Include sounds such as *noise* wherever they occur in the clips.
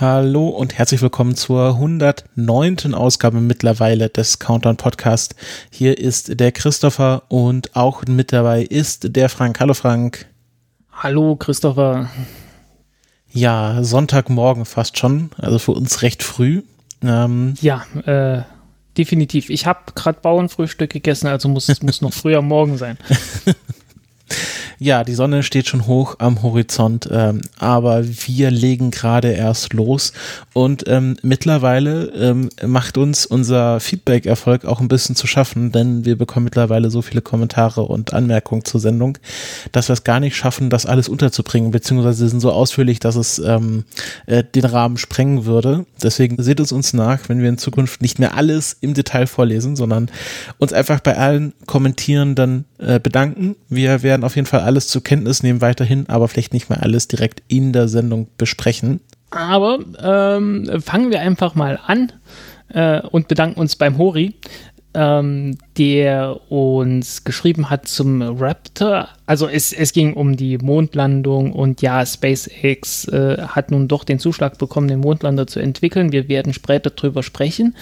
Hallo und herzlich willkommen zur 109. Ausgabe mittlerweile des Countdown Podcast. Hier ist der Christopher und auch mit dabei ist der Frank. Hallo Frank. Hallo Christopher. Ja, Sonntagmorgen fast schon, also für uns recht früh. Ähm, ja, äh, definitiv. Ich habe gerade Bauernfrühstück gegessen, also muss es muss noch früher Morgen sein. *laughs* Ja, die Sonne steht schon hoch am Horizont, ähm, aber wir legen gerade erst los und ähm, mittlerweile ähm, macht uns unser Feedback-Erfolg auch ein bisschen zu schaffen, denn wir bekommen mittlerweile so viele Kommentare und Anmerkungen zur Sendung, dass wir es gar nicht schaffen, das alles unterzubringen, beziehungsweise sind so ausführlich, dass es ähm, äh, den Rahmen sprengen würde. Deswegen seht es uns nach, wenn wir in Zukunft nicht mehr alles im Detail vorlesen, sondern uns einfach bei allen Kommentierenden äh, bedanken. Wir werden auf jeden Fall alles zur Kenntnis nehmen weiterhin, aber vielleicht nicht mehr alles direkt in der Sendung besprechen. Aber ähm, fangen wir einfach mal an äh, und bedanken uns beim Hori, ähm, der uns geschrieben hat zum Raptor. Also es, es ging um die Mondlandung und ja, SpaceX äh, hat nun doch den Zuschlag bekommen, den Mondlander zu entwickeln. Wir werden später drüber sprechen.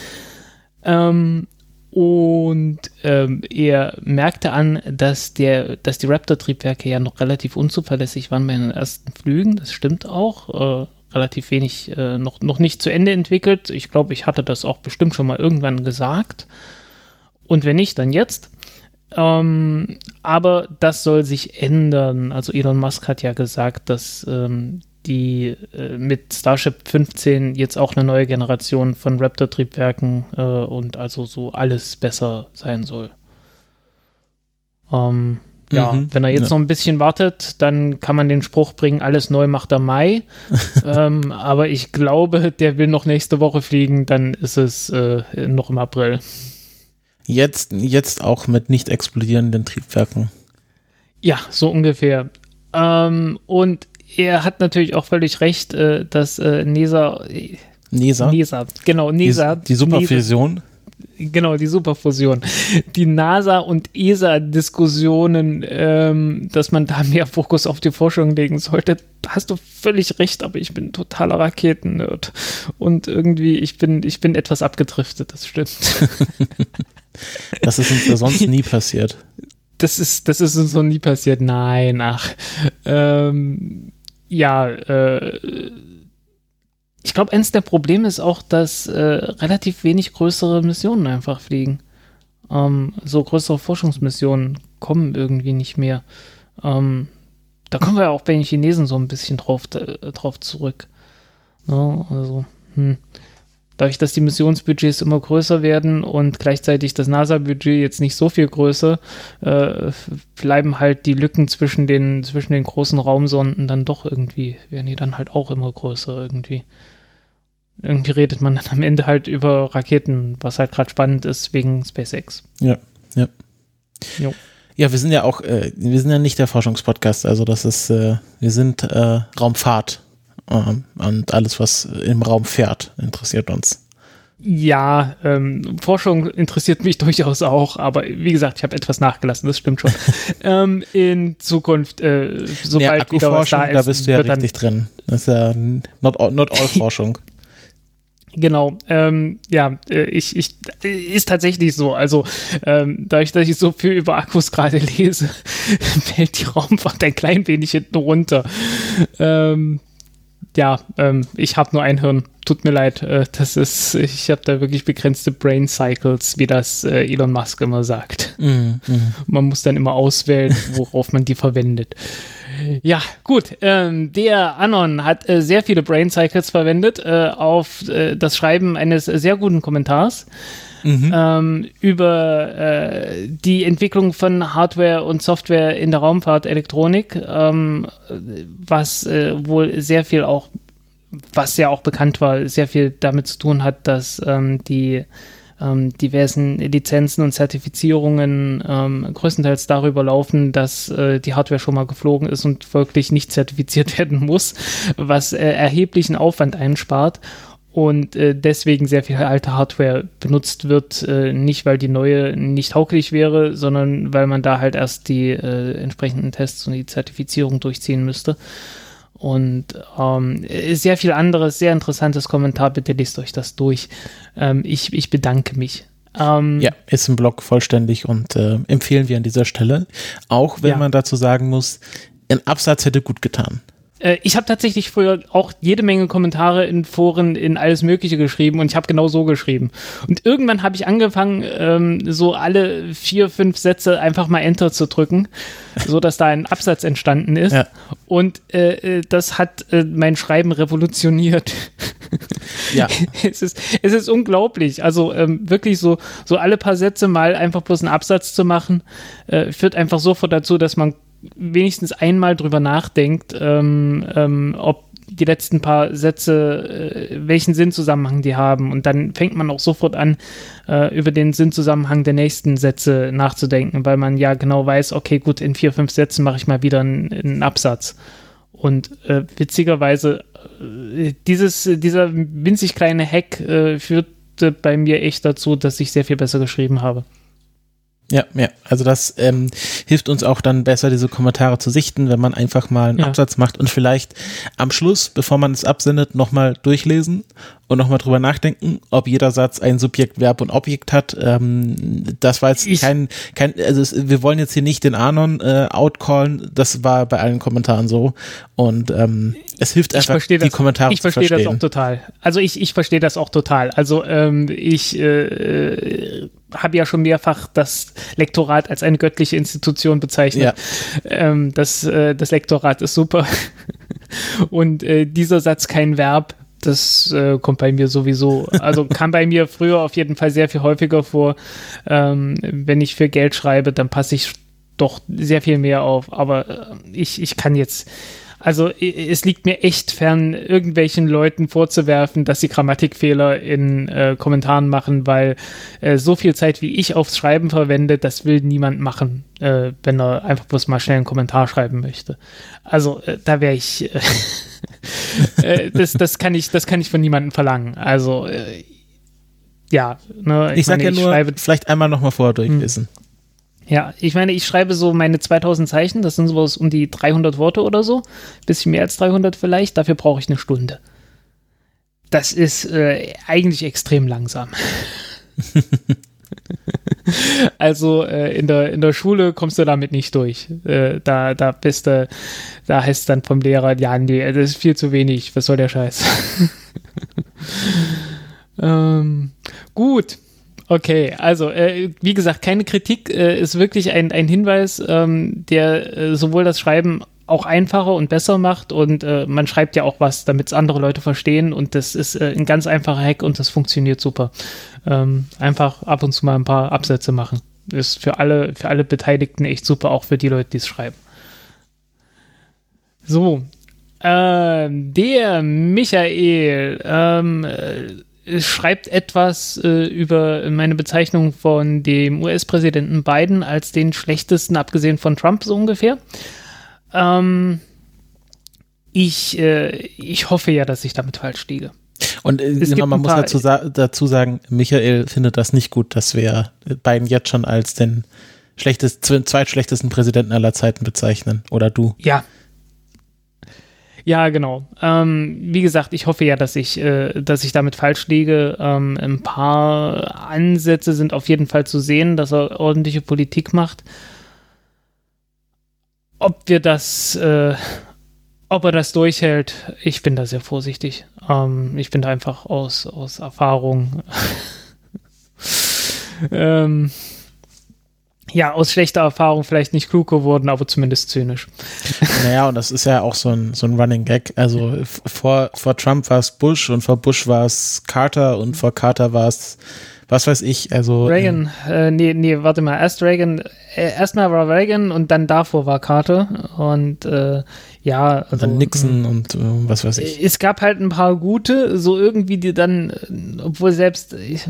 Ähm, und ähm, er merkte an, dass, der, dass die Raptor-Triebwerke ja noch relativ unzuverlässig waren bei den ersten Flügen. Das stimmt auch. Äh, relativ wenig, äh, noch, noch nicht zu Ende entwickelt. Ich glaube, ich hatte das auch bestimmt schon mal irgendwann gesagt. Und wenn nicht, dann jetzt. Ähm, aber das soll sich ändern. Also Elon Musk hat ja gesagt, dass ähm, die äh, mit Starship 15 jetzt auch eine neue Generation von Raptor-Triebwerken äh, und also so alles besser sein soll. Ähm, ja, mhm, wenn er jetzt ja. noch ein bisschen wartet, dann kann man den Spruch bringen, alles neu macht er Mai. *laughs* ähm, aber ich glaube, der will noch nächste Woche fliegen, dann ist es äh, noch im April. Jetzt, jetzt auch mit nicht explodierenden Triebwerken. Ja, so ungefähr. Ähm, und er hat natürlich auch völlig recht, äh, dass äh, NESA. NESA? NESA, genau, NESA. Die, die Superfusion. Genau, die Superfusion. Die NASA- und ESA-Diskussionen, ähm, dass man da mehr Fokus auf die Forschung legen sollte, hast du völlig recht, aber ich bin totaler Raketen-Nerd. Und irgendwie, ich bin, ich bin etwas abgedriftet, das stimmt. *laughs* das ist uns ja sonst nie passiert. Das ist, das ist uns noch nie passiert. Nein, ach. Ähm, ja, äh, ich glaube, eines der Probleme ist auch, dass äh, relativ wenig größere Missionen einfach fliegen. Ähm, so größere Forschungsmissionen kommen irgendwie nicht mehr. Ähm, da kommen wir ja auch bei den Chinesen so ein bisschen drauf, äh, drauf zurück. Ja, ne, also, hm dadurch, dass die Missionsbudgets immer größer werden und gleichzeitig das NASA-Budget jetzt nicht so viel größer, äh, bleiben halt die Lücken zwischen den, zwischen den großen Raumsonden dann doch irgendwie, werden die dann halt auch immer größer irgendwie. Irgendwie redet man dann am Ende halt über Raketen, was halt gerade spannend ist wegen SpaceX. Ja, ja. Jo. Ja, wir sind ja auch, äh, wir sind ja nicht der Forschungspodcast, also das ist, äh, wir sind äh, Raumfahrt und alles, was im Raum fährt, interessiert uns. Ja, ähm, Forschung interessiert mich *laughs* durchaus auch, aber wie gesagt, ich habe etwas nachgelassen, das stimmt schon. *laughs* ähm, in Zukunft, äh, sobald ja, wieder was da ist, da bist du ja richtig drin. Das ist ja not all, not all *laughs* Forschung. Genau, ähm, ja, äh, ich, ich, ist tatsächlich so. Also, ähm, dadurch, dass ich so viel über Akkus gerade lese, fällt die Raumfahrt ein klein wenig hinten runter. Ähm, ja, ähm, ich habe nur ein Hirn. Tut mir leid. Äh, das ist, ich habe da wirklich begrenzte Brain Cycles, wie das äh, Elon Musk immer sagt. Mm. Man muss dann immer auswählen, *laughs* worauf man die verwendet. Ja, gut. Ähm, der Anon hat äh, sehr viele Brain Cycles verwendet äh, auf äh, das Schreiben eines sehr guten Kommentars. Mhm. ähm, über äh, die Entwicklung von Hardware und Software in der Raumfahrt, Elektronik, ähm, was äh, wohl sehr viel auch, was ja auch bekannt war, sehr viel damit zu tun hat, dass ähm, die ähm, diversen Lizenzen und Zertifizierungen ähm, größtenteils darüber laufen, dass äh, die Hardware schon mal geflogen ist und folglich nicht zertifiziert *laughs* werden muss, was äh, erheblichen Aufwand einspart und äh, deswegen sehr viel alte Hardware benutzt wird, äh, nicht weil die neue nicht tauglich wäre, sondern weil man da halt erst die äh, entsprechenden Tests und die Zertifizierung durchziehen müsste. Und ähm, sehr viel anderes, sehr interessantes Kommentar. Bitte lest euch das durch. Ähm, ich, ich bedanke mich. Ähm, ja, ist im Blog vollständig und äh, empfehlen wir an dieser Stelle. Auch wenn ja. man dazu sagen muss, ein Absatz hätte gut getan. Äh, ich habe tatsächlich früher auch jede Menge Kommentare in Foren in alles Mögliche geschrieben und ich habe genau so geschrieben. Und irgendwann habe ich angefangen, ähm, so alle vier, fünf Sätze einfach mal Enter zu drücken, so dass da ein Absatz entstanden ist. Ja. Und äh, äh das hat äh, mein Schreiben revolutioniert. *laughs* Ja. es, ist, es ist unglaublich. Also ähm, wirklich so, so alle paar Sätze mal einfach bloß einen Absatz zu machen, äh, führt einfach sofort dazu, dass man wenigstens einmal drüber nachdenkt, ähm, ähm, ob die letzten paar Sätze, äh, welchen Sinnzusammenhang die haben. Und dann fängt man auch sofort an, äh, über den Sinnzusammenhang der nächsten Sätze nachzudenken, weil man ja genau weiß, okay, gut, in vier, fünf Sätzen mache ich mal wieder einen, einen Absatz. Und äh, witzigerweise, äh, dieses, dieser winzig kleine Hack äh, führte bei mir echt dazu, dass ich sehr viel besser geschrieben habe. Ja, ja, also das ähm, hilft uns auch dann besser, diese Kommentare zu sichten, wenn man einfach mal einen ja. Absatz macht und vielleicht am Schluss, bevor man es absendet, nochmal durchlesen und nochmal drüber nachdenken, ob jeder Satz ein Subjekt, Verb und Objekt hat. Ähm, das war jetzt ich, kein, kein, also es, wir wollen jetzt hier nicht den Anon äh, outcallen, das war bei allen Kommentaren so. Und ähm, es hilft einfach, die das, Kommentare ich zu verstehen. Ich verstehe das auch total. Also ich, ich verstehe das auch total. Also ähm, ich äh, habe ja schon mehrfach das Lektorat als eine göttliche Institution bezeichnet. Ja. Ähm, das, äh, das Lektorat ist super. *laughs* Und äh, dieser Satz kein Verb das äh, kommt bei mir sowieso, also *laughs* kam bei mir früher auf jeden Fall sehr viel häufiger vor. Ähm, wenn ich für Geld schreibe, dann passe ich doch sehr viel mehr auf. Aber äh, ich, ich kann jetzt, also es liegt mir echt fern, irgendwelchen Leuten vorzuwerfen, dass sie Grammatikfehler in äh, Kommentaren machen, weil äh, so viel Zeit, wie ich aufs Schreiben verwende, das will niemand machen, äh, wenn er einfach bloß mal schnell einen Kommentar schreiben möchte. Also äh, da wäre ich, *laughs* äh, das, das, kann ich, das kann ich von niemandem verlangen. Also äh, ja, ne, ich, ich sag meine, ja nur, vielleicht einmal nochmal vorher durchlesen. Hm. Ja, ich meine, ich schreibe so meine 2000 Zeichen, das sind sowas um die 300 Worte oder so, bisschen mehr als 300 vielleicht, dafür brauche ich eine Stunde. Das ist äh, eigentlich extrem langsam. *laughs* also äh, in, der, in der Schule kommst du damit nicht durch. Äh, da, da bist du, da heißt es dann vom Lehrer, ja, nee, das ist viel zu wenig, was soll der Scheiß? *laughs* ähm, gut. Okay, also äh, wie gesagt, keine Kritik, äh, ist wirklich ein, ein Hinweis, ähm, der äh, sowohl das Schreiben auch einfacher und besser macht und äh, man schreibt ja auch was, damit es andere Leute verstehen und das ist äh, ein ganz einfacher Hack und das funktioniert super. Ähm, einfach ab und zu mal ein paar Absätze machen. Ist für alle, für alle Beteiligten echt super, auch für die Leute, die es schreiben. So, äh, der Michael, ähm, äh, schreibt etwas äh, über meine Bezeichnung von dem US-Präsidenten Biden als den schlechtesten, abgesehen von Trump so ungefähr. Ähm, ich, äh, ich hoffe ja, dass ich damit falsch liege. Und äh, genau, man muss dazu, dazu sagen, Michael findet das nicht gut, dass wir Biden jetzt schon als den schlechtesten, zweitschlechtesten Präsidenten aller Zeiten bezeichnen. Oder du? Ja, ja, genau. Ähm, wie gesagt, ich hoffe ja, dass ich, äh, dass ich damit falsch liege. Ähm, ein paar Ansätze sind auf jeden Fall zu sehen, dass er ordentliche Politik macht. Ob wir das, äh, ob er das durchhält, ich bin da sehr vorsichtig. Ähm, ich bin da einfach aus, aus Erfahrung. *laughs* ähm, ja, aus schlechter Erfahrung vielleicht nicht klug geworden, aber zumindest zynisch. *laughs* Naja, und das ist ja auch so ein, so ein Running Gag. Also vor, vor Trump war es Bush und vor Bush war es Carter und vor Carter war es was weiß ich, also. Reagan, äh, nee, nee, warte mal, erst Reagan, äh, erstmal war Reagan und dann davor war Carter und äh, ja. Also, dann Nixon und äh, was weiß ich. Es gab halt ein paar gute, so irgendwie, die dann, obwohl selbst. Ich,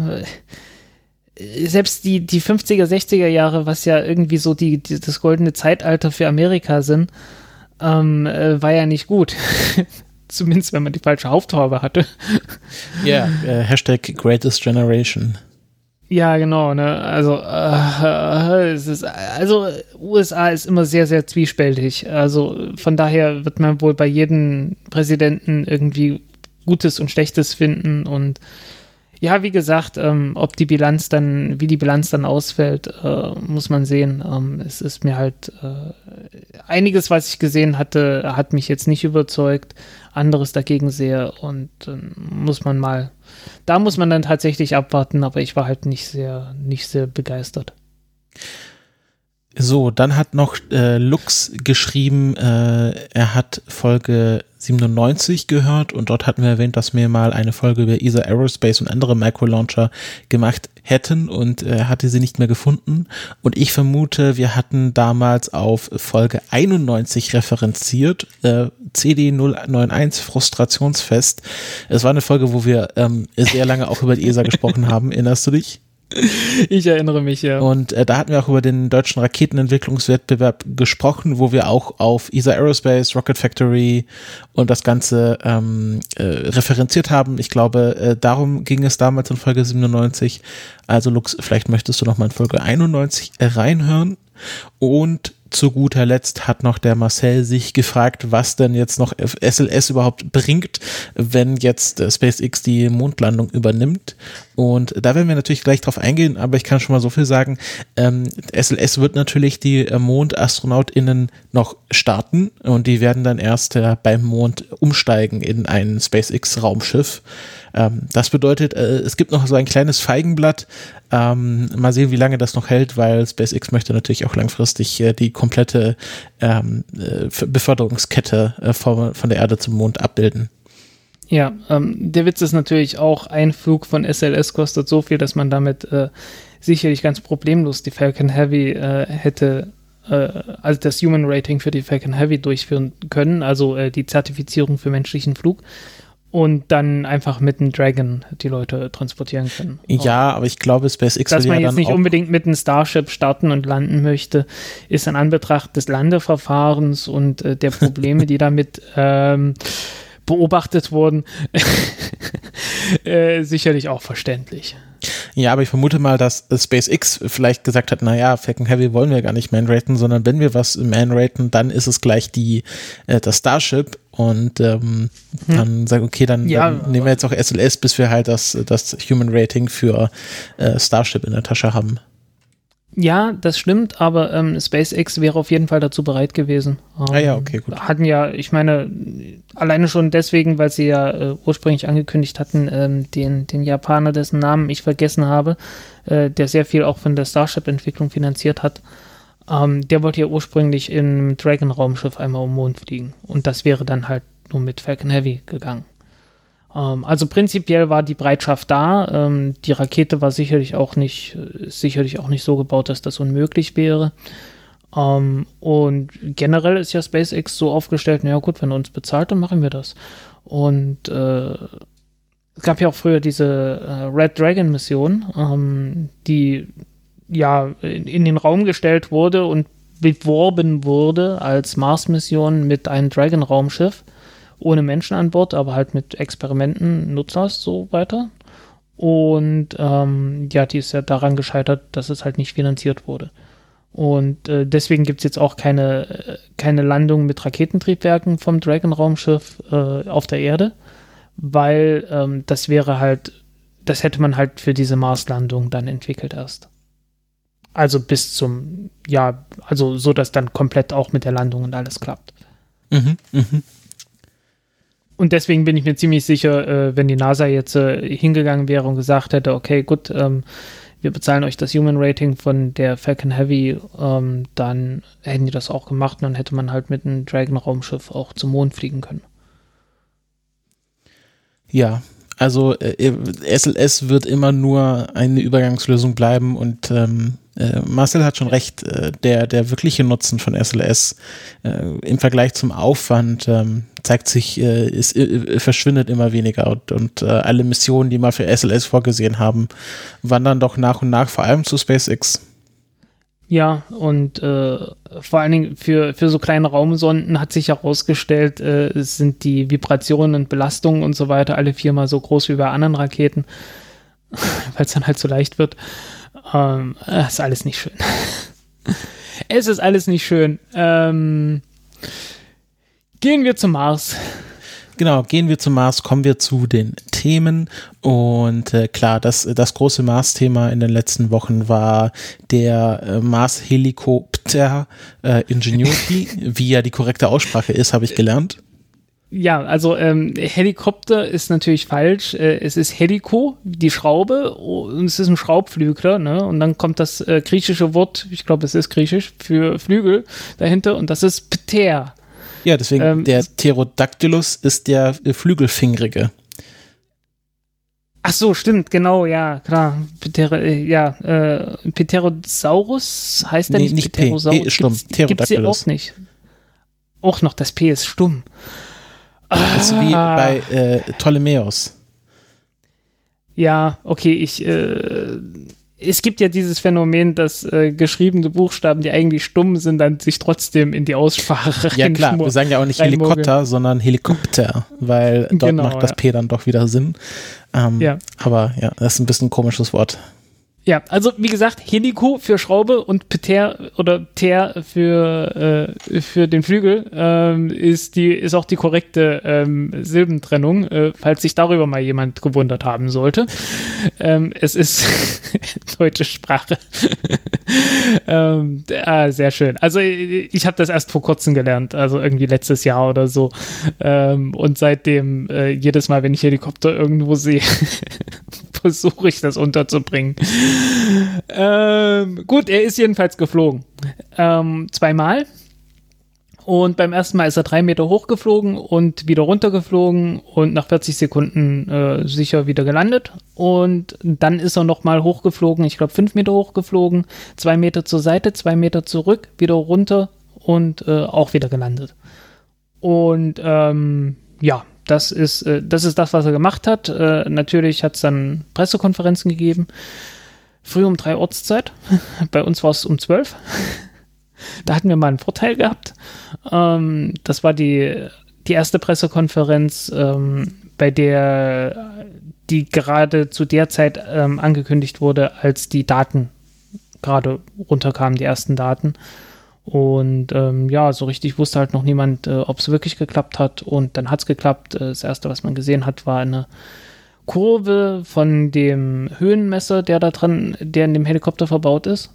selbst die, die 50er, 60er Jahre, was ja irgendwie so die, die das goldene Zeitalter für Amerika sind, ähm, äh, war ja nicht gut. *laughs* Zumindest, wenn man die falsche Haupthaube hatte. Ja, yeah, äh, Hashtag Greatest Generation. Ja, genau, ne? Also, äh, es ist, also USA ist immer sehr, sehr zwiespältig. Also von daher wird man wohl bei jedem Präsidenten irgendwie Gutes und Schlechtes finden und ja, wie gesagt, ähm, ob die Bilanz dann, wie die Bilanz dann ausfällt, äh, muss man sehen. Ähm, es ist mir halt äh, einiges, was ich gesehen hatte, hat mich jetzt nicht überzeugt, anderes dagegen sehr und äh, muss man mal, da muss man dann tatsächlich abwarten, aber ich war halt nicht sehr, nicht sehr begeistert. So, dann hat noch äh, Lux geschrieben, äh, er hat Folge 97 gehört und dort hatten wir erwähnt, dass wir mal eine Folge über ESA Aerospace und andere Microlauncher gemacht hätten und er äh, hatte sie nicht mehr gefunden. Und ich vermute, wir hatten damals auf Folge 91 referenziert, äh, CD091 Frustrationsfest. Es war eine Folge, wo wir ähm, sehr lange auch über die ESA gesprochen haben. Erinnerst du dich? *laughs* Ich erinnere mich, ja. Und äh, da hatten wir auch über den deutschen Raketenentwicklungswettbewerb gesprochen, wo wir auch auf ESA Aerospace, Rocket Factory und das Ganze ähm, äh, referenziert haben. Ich glaube, äh, darum ging es damals in Folge 97. Also Lux, vielleicht möchtest du noch mal in Folge 91 reinhören. Und zu guter Letzt hat noch der Marcel sich gefragt, was denn jetzt noch SLS überhaupt bringt, wenn jetzt äh, SpaceX die Mondlandung übernimmt. Und da werden wir natürlich gleich drauf eingehen, aber ich kann schon mal so viel sagen. Ähm, SLS wird natürlich die äh, MondastronautInnen noch starten und die werden dann erst äh, beim Mond umsteigen in ein SpaceX-Raumschiff. Ähm, das bedeutet, äh, es gibt noch so ein kleines Feigenblatt. Ähm, mal sehen, wie lange das noch hält, weil SpaceX möchte natürlich auch langfristig äh, die komplette ähm, äh, Beförderungskette äh, von, von der Erde zum Mond abbilden. Ja, ähm, der Witz ist natürlich auch, ein Flug von SLS kostet so viel, dass man damit äh, sicherlich ganz problemlos die Falcon Heavy äh, hätte, also das Human Rating für die Falcon Heavy durchführen können, also äh, die Zertifizierung für menschlichen Flug und dann einfach mit einem Dragon die Leute transportieren können. Ja, aber ich glaube, SpaceX Dass man ja jetzt nicht unbedingt mit einem Starship starten und landen möchte, ist in Anbetracht des Landeverfahrens und äh, der Probleme, die *laughs* damit ähm, beobachtet wurden, *laughs* äh, sicherlich auch verständlich. Ja, aber ich vermute mal, dass SpaceX vielleicht gesagt hat, naja, Falcon Heavy wollen wir gar nicht man-raten, sondern wenn wir was man-raten, dann ist es gleich die, äh, das Starship und ähm, hm. dann sagen, okay, dann, ja, dann, nehmen wir jetzt auch SLS, bis wir halt das, das Human Rating für äh, Starship in der Tasche haben. Ja, das stimmt, aber ähm, SpaceX wäre auf jeden Fall dazu bereit gewesen. Ähm, ah ja, okay, gut. Hatten ja, ich meine, alleine schon deswegen, weil sie ja äh, ursprünglich angekündigt hatten, ähm, den, den Japaner, dessen Namen ich vergessen habe, äh, der sehr viel auch von der Starship-Entwicklung finanziert hat, ähm, der wollte ja ursprünglich im Dragon-Raumschiff einmal um den Mond fliegen. Und das wäre dann halt nur mit Falcon Heavy gegangen. Ähm, also prinzipiell war die Bereitschaft da. Ähm, die Rakete war sicherlich auch nicht, sicherlich auch nicht so gebaut, dass das unmöglich wäre. Ähm, und generell ist ja SpaceX so aufgestellt, naja gut, wenn er uns bezahlt, dann machen wir das. Und äh, es gab ja auch früher diese äh, Red Dragon Mission, ähm, die ja in, in, den Raum gestellt wurde und beworben wurde als Mars-Mission mit einem Dragon-Raumschiff ohne Menschen an Bord, aber halt mit Experimenten, Nutzers so weiter. Und ähm, ja, die ist ja daran gescheitert, dass es halt nicht finanziert wurde. Und äh, deswegen gibt es jetzt auch keine, äh, keine Landung mit Raketentriebwerken vom Dragon-Raumschiff äh, auf der Erde, weil ähm, das wäre halt, das hätte man halt für diese Marslandung dann entwickelt erst. Also bis zum, ja, also so, dass dann komplett auch mit der Landung und alles klappt. Mhm, mhm. Und deswegen bin ich mir ziemlich sicher, äh, wenn die NASA jetzt äh, hingegangen wäre und gesagt hätte, okay, gut, ähm, wir bezahlen euch das Human Rating von der Falcon Heavy, ähm, dann hätten die das auch gemacht und dann hätte man halt mit einem Dragon-Raumschiff auch zum Mond fliegen können. Ja, Also äh, SLS wird immer nur eine Übergangslösung bleiben und ähm, äh, Marcel hat schon recht, äh, der, der wirkliche Nutzen von SLS äh, im Vergleich zum Aufwand ähm, zeigt sich, äh, ist, verschwindet immer weniger und, und alle Missionen, die mal für SLS vorgesehen haben, wandern doch nach und nach vor allem zu SpaceX. Ja, und äh, vor allen Dingen für, für so kleine Raumsonden hat sich herausgestellt, äh, sind die Vibrationen und Belastungen und so weiter alle viermal so groß wie bei anderen Raketen, *laughs* weil es dann halt so leicht wird. Ähm, ist alles nicht schön. *laughs* es ist alles nicht schön. Ähm, gehen wir zum Mars. Genau, gehen wir zum Mars, kommen wir zu den Themen. Und äh, klar, das, das große Mars-Thema in den letzten Wochen war der äh, Mars-Helikopter äh, Ingenuity. *laughs* Wie ja die korrekte Aussprache ist, habe ich gelernt. Ja, also ähm, Helikopter ist natürlich falsch. Äh, es ist Helico, die Schraube, und es ist ein Schraubflügler, ne? Und dann kommt das äh, griechische Wort, ich glaube, es ist griechisch, für Flügel dahinter, und das ist Pter. Ja, deswegen ähm, der Pterodactylus ist der äh, Flügelfingerige. Ach so, stimmt, genau, ja, klar. Pter äh, ja, äh, Pterosaurus heißt der nee, nicht Pterosaurus? P, stumm. Gibt's, gibt's auch nicht. Auch noch, das P ist stumm. Das ist wie ah. bei äh, Ptolemäus. Ja, okay, ich äh, es gibt ja dieses Phänomen, dass äh, geschriebene Buchstaben, die eigentlich stumm sind, dann sich trotzdem in die Aussprache Ja klar, wir sagen ja auch nicht Helikopter, sondern Helikopter, weil dort genau, macht das ja. P dann doch wieder Sinn. Ähm, ja. Aber ja, das ist ein bisschen ein komisches Wort. Ja, also wie gesagt, Helico für Schraube und Peter oder Ter für, äh, für den Flügel ähm, ist, die, ist auch die korrekte ähm, Silbentrennung, äh, falls sich darüber mal jemand gewundert haben sollte. Ähm, es ist *laughs* deutsche Sprache. *laughs* ähm, ah, sehr schön. Also ich habe das erst vor kurzem gelernt, also irgendwie letztes Jahr oder so. Ähm, und seitdem äh, jedes Mal, wenn ich Helikopter irgendwo sehe, *laughs* versuche ich das unterzubringen. ähm, gut, er ist jedenfalls geflogen. Ähm, zweimal. Und beim ersten Mal ist er drei Meter hochgeflogen und wieder runtergeflogen und nach 40 Sekunden äh, sicher wieder gelandet. Und dann ist er nochmal hochgeflogen, ich glaube fünf Meter hochgeflogen, zwei Meter zur Seite, zwei Meter zurück, wieder runter und äh, auch wieder gelandet. Und ähm, ja, das ist, äh, das ist das, was er gemacht hat. Äh, natürlich hat es dann Pressekonferenzen gegeben. Früh um drei Ortszeit. *laughs* Bei uns war es um zwölf. *laughs* da hatten wir mal einen Vorteil gehabt. Ähm, das war die, die erste Pressekonferenz, ähm, bei der die gerade zu der Zeit ähm, angekündigt wurde, als die Daten gerade runterkamen, die ersten Daten. Und ähm, ja, so richtig wusste halt noch niemand, äh, ob es wirklich geklappt hat. Und dann hat es geklappt. Äh, das erste, was man gesehen hat, war eine Kurve von dem Höhenmesser, der da dran, der in dem Helikopter verbaut ist.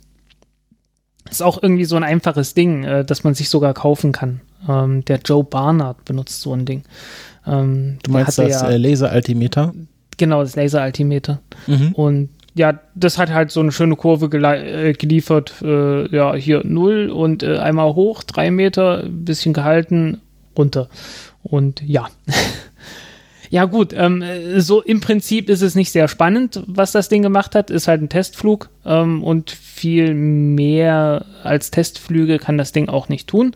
Ist auch irgendwie so ein einfaches Ding, äh, das man sich sogar kaufen kann. Ähm, der Joe Barnard benutzt so ein Ding. Ähm, du meinst das ja, äh, Laser-Altimeter? Genau, das Laser-Altimeter. Mhm. Und ja, das hat halt so eine schöne Kurve äh, geliefert. Äh, ja, hier null und äh, einmal hoch, drei Meter, bisschen gehalten, runter. Und ja. *laughs* ja, gut, ähm, so im Prinzip ist es nicht sehr spannend, was das Ding gemacht hat. Ist halt ein Testflug ähm, und viel mehr als Testflüge kann das Ding auch nicht tun.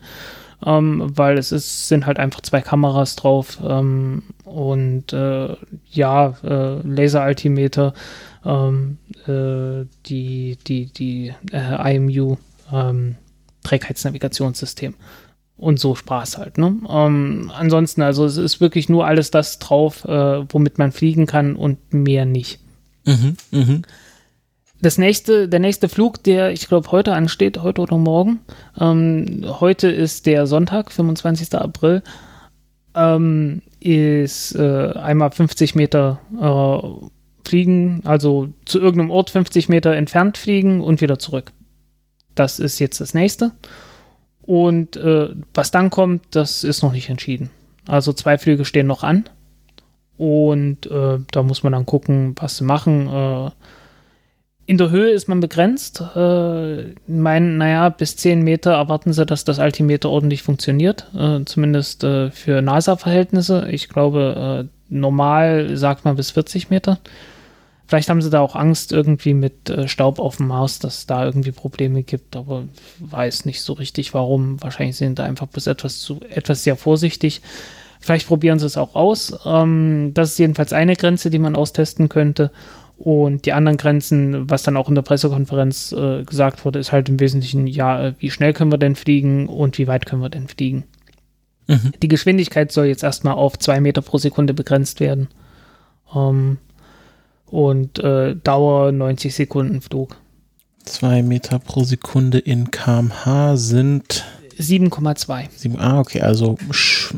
Ähm, weil es ist, sind halt einfach zwei Kameras drauf ähm, und äh, ja, äh, Laseraltimeter ähm, äh, die, die, die äh, IMU ähm, Trägheitsnavigationssystem. Und so Spaß halt. Ne? Ähm, ansonsten, also es ist wirklich nur alles das drauf, äh, womit man fliegen kann und mehr nicht. Mhm, mh. Das nächste, der nächste Flug, der ich glaube heute ansteht, heute oder morgen. Ähm, heute ist der Sonntag, 25. April. Ähm, ist äh, einmal 50 Meter äh, fliegen, also zu irgendeinem Ort 50 Meter entfernt fliegen und wieder zurück. Das ist jetzt das nächste. Und äh, was dann kommt, das ist noch nicht entschieden. Also zwei Flüge stehen noch an. Und äh, da muss man dann gucken, was sie machen. Äh, in der Höhe ist man begrenzt. Äh, meinen, naja, bis 10 Meter erwarten sie, dass das Altimeter ordentlich funktioniert. Äh, zumindest äh, für NASA-Verhältnisse. Ich glaube, äh, normal sagt man bis 40 Meter. Vielleicht haben sie da auch Angst irgendwie mit äh, Staub auf dem Mars, dass da irgendwie Probleme gibt, aber weiß nicht so richtig warum. Wahrscheinlich sind da einfach bis etwas zu, etwas sehr vorsichtig. Vielleicht probieren sie es auch aus. Ähm, das ist jedenfalls eine Grenze, die man austesten könnte. Und die anderen Grenzen, was dann auch in der Pressekonferenz äh, gesagt wurde, ist halt im Wesentlichen, ja, wie schnell können wir denn fliegen und wie weit können wir denn fliegen. Mhm. Die Geschwindigkeit soll jetzt erstmal auf zwei Meter pro Sekunde begrenzt werden. Ähm, und äh, Dauer 90 Sekunden Flug. Zwei Meter pro Sekunde in kmh sind 7,2. Ah, okay, also sch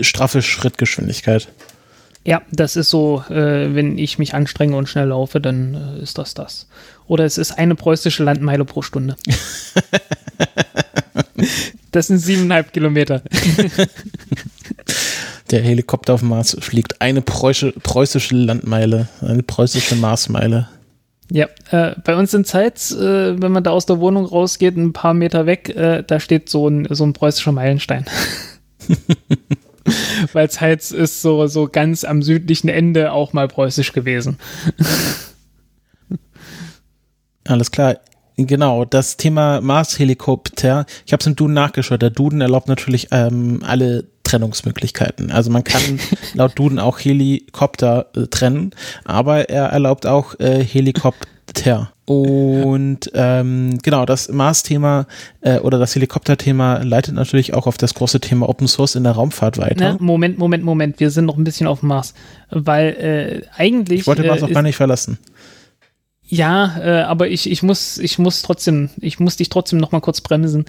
straffe Schrittgeschwindigkeit. Ja, das ist so, äh, wenn ich mich anstrenge und schnell laufe, dann äh, ist das das. Oder es ist eine preußische Landmeile pro Stunde. *laughs* das sind siebeneinhalb Kilometer. *laughs* Der Helikopter auf dem Mars fliegt eine preußische Landmeile, eine preußische Marsmeile. Ja, äh, bei uns in Zeitz, äh, wenn man da aus der Wohnung rausgeht, ein paar Meter weg, äh, da steht so ein, so ein preußischer Meilenstein. *laughs* Weil Zeitz ist so, so ganz am südlichen Ende auch mal preußisch gewesen. Alles klar. Genau, das Thema Mars-Helikopter. Ich habe es im Duden nachgeschaut. Der Duden erlaubt natürlich ähm, alle Trennungsmöglichkeiten. Also man kann *laughs* laut Duden auch Helikopter äh, trennen, aber er erlaubt auch äh, Helikopter. Und ähm, genau, das Mars-Thema äh, oder das Helikopter-Thema leitet natürlich auch auf das große Thema Open Source in der Raumfahrt weiter. Ne? Moment, Moment, Moment, wir sind noch ein bisschen auf dem Mars. Weil äh, eigentlich. Ich wollte Mars äh, auch gar nicht verlassen. Ja, äh, aber ich, ich muss, ich muss trotzdem, ich muss dich trotzdem noch mal kurz bremsen,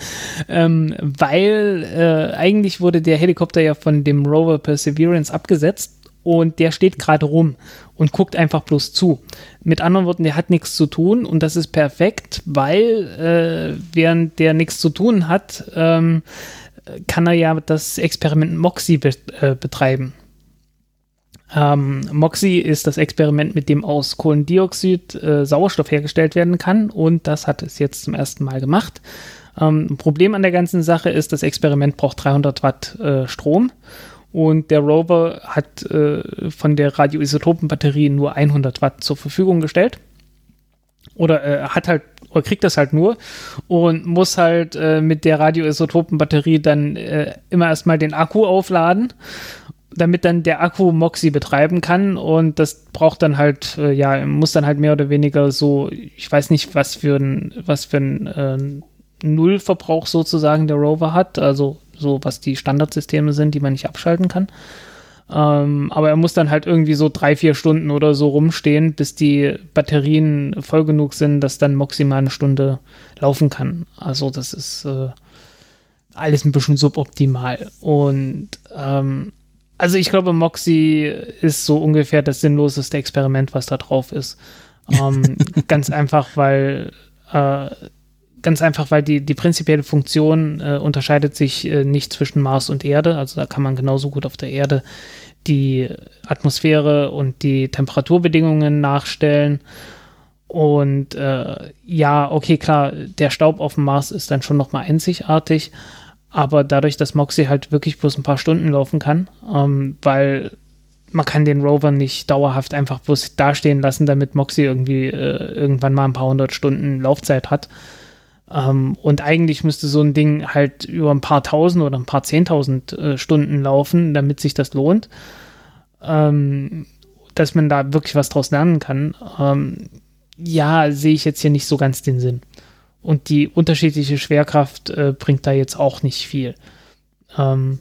ähm, weil äh, eigentlich wurde der Helikopter ja von dem Rover Perseverance abgesetzt und der steht gerade rum und guckt einfach bloß zu. Mit anderen Worten, der hat nichts zu tun und das ist perfekt, weil äh, während der nichts zu tun hat, ähm, kann er ja das Experiment Moxie be äh, betreiben. Ähm, Moxie ist das Experiment, mit dem aus Kohlendioxid äh, Sauerstoff hergestellt werden kann und das hat es jetzt zum ersten Mal gemacht. Ähm, Problem an der ganzen Sache ist, das Experiment braucht 300 Watt äh, Strom und der Rover hat äh, von der Radioisotopenbatterie nur 100 Watt zur Verfügung gestellt. Oder äh, hat halt oder kriegt das halt nur und muss halt äh, mit der Radioisotopenbatterie dann äh, immer erstmal den Akku aufladen damit dann der Akku Moxie betreiben kann und das braucht dann halt, äh, ja, muss dann halt mehr oder weniger so, ich weiß nicht, was für ein, was für ein äh, Nullverbrauch sozusagen der Rover hat, also so was die Standardsysteme sind, die man nicht abschalten kann. Ähm, aber er muss dann halt irgendwie so drei, vier Stunden oder so rumstehen, bis die Batterien voll genug sind, dass dann maximal eine Stunde laufen kann. Also das ist äh, alles ein bisschen suboptimal. Und ähm, also ich glaube, Moxie ist so ungefähr das sinnloseste Experiment, was da drauf ist. Ähm, *laughs* ganz einfach, weil äh, ganz einfach, weil die, die prinzipielle Funktion äh, unterscheidet sich äh, nicht zwischen Mars und Erde. Also da kann man genauso gut auf der Erde die Atmosphäre und die Temperaturbedingungen nachstellen. Und äh, ja, okay, klar, der Staub auf dem Mars ist dann schon nochmal einzigartig. Aber dadurch, dass Moxie halt wirklich bloß ein paar Stunden laufen kann, ähm, weil man kann den Rover nicht dauerhaft einfach bloß dastehen lassen, damit Moxie irgendwie äh, irgendwann mal ein paar hundert Stunden Laufzeit hat. Ähm, und eigentlich müsste so ein Ding halt über ein paar tausend oder ein paar zehntausend äh, Stunden laufen, damit sich das lohnt. Ähm, dass man da wirklich was draus lernen kann. Ähm, ja, sehe ich jetzt hier nicht so ganz den Sinn. Und die unterschiedliche Schwerkraft äh, bringt da jetzt auch nicht viel. Ähm,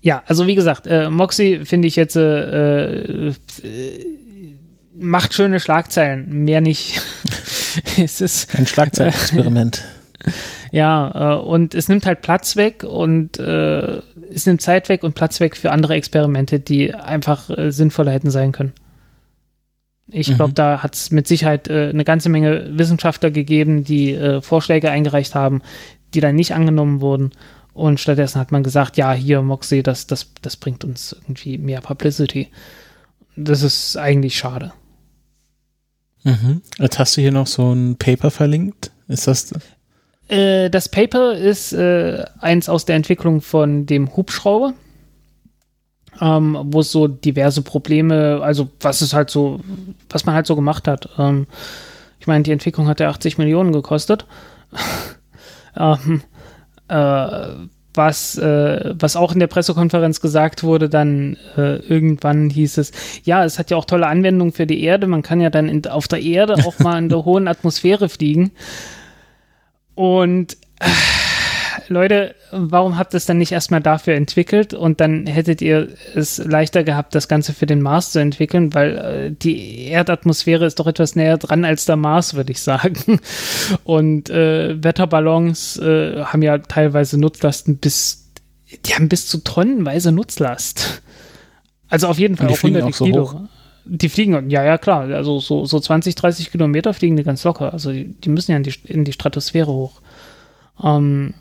ja, also wie gesagt, äh, Moxie finde ich jetzt äh, äh, macht schöne Schlagzeilen, mehr nicht. *laughs* es ist ein Schlagzeilenexperiment. *laughs* ja, äh, und es nimmt halt Platz weg und äh, es nimmt Zeit weg und Platz weg für andere Experimente, die einfach sinnvoller hätten sein können. Ich mhm. glaube, da hat es mit Sicherheit äh, eine ganze Menge Wissenschaftler gegeben, die äh, Vorschläge eingereicht haben, die dann nicht angenommen wurden. Und stattdessen hat man gesagt, ja, hier, Moxie, das, das, das bringt uns irgendwie mehr Publicity. Das ist eigentlich schade. Mhm. Jetzt hast du hier noch so ein Paper verlinkt. Ist das? Äh, das Paper ist äh, eins aus der Entwicklung von dem Hubschrauber, ähm, wo es so diverse Probleme, also was es halt so, was man halt so gemacht hat. Ähm, ich meine, die Entwicklung hat ja 80 Millionen gekostet. *laughs* ähm, äh, was, äh, was auch in der Pressekonferenz gesagt wurde, dann äh, irgendwann hieß es, ja, es hat ja auch tolle Anwendungen für die Erde, man kann ja dann in, auf der Erde auch mal in der *laughs* hohen Atmosphäre fliegen. Und äh, Leute, warum habt ihr es dann nicht erstmal dafür entwickelt und dann hättet ihr es leichter gehabt, das Ganze für den Mars zu entwickeln, weil äh, die Erdatmosphäre ist doch etwas näher dran als der Mars, würde ich sagen. *laughs* Und äh, Wetterballons äh, haben ja teilweise Nutzlasten bis, die haben bis zu tonnenweise Nutzlast. Also auf jeden Fall auch 100 auch so Kilo. hoch? Die fliegen, ja, ja, klar. Also so, so 20, 30 Kilometer fliegen die ganz locker. Also die, die müssen ja in die, in die Stratosphäre hoch. Ähm,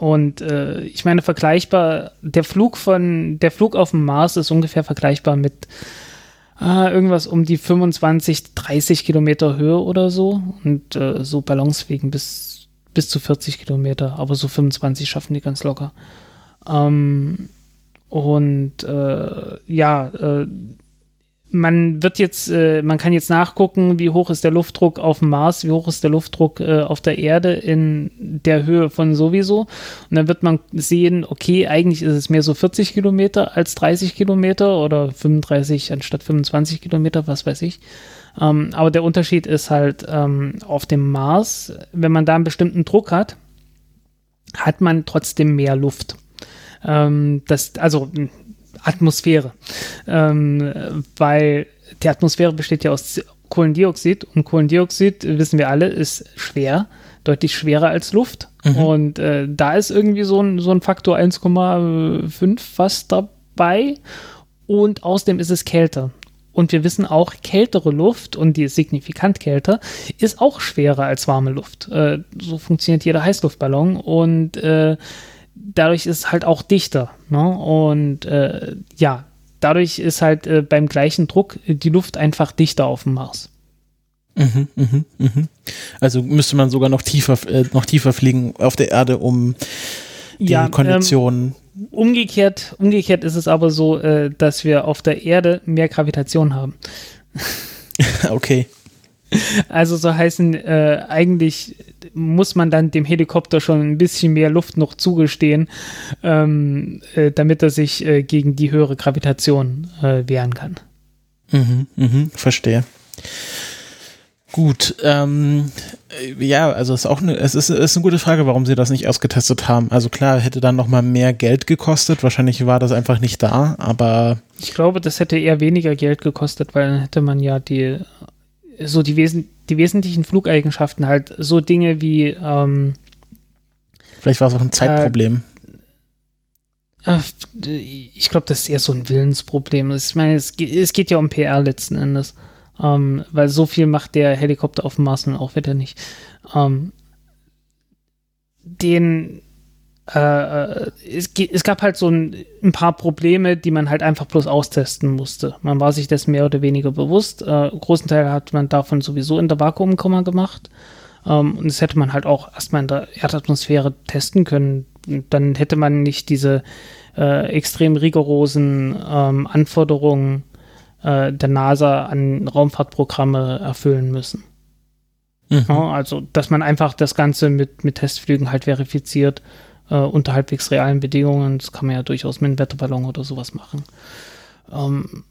und äh, ich meine, vergleichbar, der Flug von, der Flug auf dem Mars ist ungefähr vergleichbar mit äh, irgendwas um die 25, 30 Kilometer Höhe oder so. Und äh, so Ballons fliegen bis, bis zu 40 Kilometer, aber so 25 schaffen die ganz locker. Ähm, und äh, ja, äh, man wird jetzt, äh, man kann jetzt nachgucken, wie hoch ist der Luftdruck auf dem Mars, wie hoch ist der Luftdruck äh, auf der Erde in der Höhe von sowieso. Und dann wird man sehen, okay, eigentlich ist es mehr so 40 Kilometer als 30 Kilometer oder 35 anstatt 25 Kilometer, was weiß ich. Ähm, aber der Unterschied ist halt ähm, auf dem Mars, wenn man da einen bestimmten Druck hat, hat man trotzdem mehr Luft. Ähm, das, also Atmosphäre. Ähm, weil die Atmosphäre besteht ja aus Kohlendioxid und Kohlendioxid, wissen wir alle, ist schwer, deutlich schwerer als Luft. Mhm. Und äh, da ist irgendwie so ein, so ein Faktor 1,5 fast dabei. Und außerdem ist es kälter. Und wir wissen auch, kältere Luft, und die ist signifikant kälter, ist auch schwerer als warme Luft. Äh, so funktioniert jeder Heißluftballon. Und äh, dadurch ist es halt auch dichter. Ne? Und äh, ja, dadurch ist halt äh, beim gleichen Druck die Luft einfach dichter auf dem Mars. Mhm, mhm, mhm. Also müsste man sogar noch tiefer, äh, noch tiefer fliegen auf der Erde, um die Ja, Konditionen. Ähm, umgekehrt, umgekehrt ist es aber so, äh, dass wir auf der Erde mehr Gravitation haben. *laughs* okay. Also so heißen, äh, eigentlich muss man dann dem Helikopter schon ein bisschen mehr Luft noch zugestehen, ähm, äh, damit er sich äh, gegen die höhere Gravitation äh, wehren kann. Mhm, mhm, verstehe. Gut, ähm, äh, ja, also es ist auch eine, es ist, ist eine gute Frage, warum sie das nicht ausgetestet haben. Also klar, hätte dann noch mal mehr Geld gekostet. Wahrscheinlich war das einfach nicht da, aber Ich glaube, das hätte eher weniger Geld gekostet, weil dann hätte man ja die so die, Wesen, die wesentlichen Flugeigenschaften halt so Dinge wie ähm, vielleicht war es auch ein Zeitproblem. äh, ich glaube, das ist eher so ein Willensproblem. Ich meine, es, geht- es geht ja um PR letzten Endes. Ähm, weil so viel macht der Helikopter auf dem Mars nun auch wieder nicht. Ähm, den äh, äh, es, es gab halt so ein, ein paar Probleme, die man halt einfach bloß austesten musste. Man war sich dessen mehr oder weniger bewusst. Äh, großen Teil hat man davon sowieso in der Vakuumkammer gemacht. Ähm, und das hätte man halt auch erstmal in der Erdatmosphäre testen können. Und dann hätte man nicht diese äh, extrem rigorosen ähm, Anforderungen äh, der NASA an Raumfahrtprogramme erfüllen müssen. Mhm. Ja, also, dass man einfach das Ganze mit, mit Testflügen halt verifiziert, äh, unter halbwegs realen Bedingungen. Das kann man ja durchaus mit einem Wetterballon oder sowas machen. Ähm,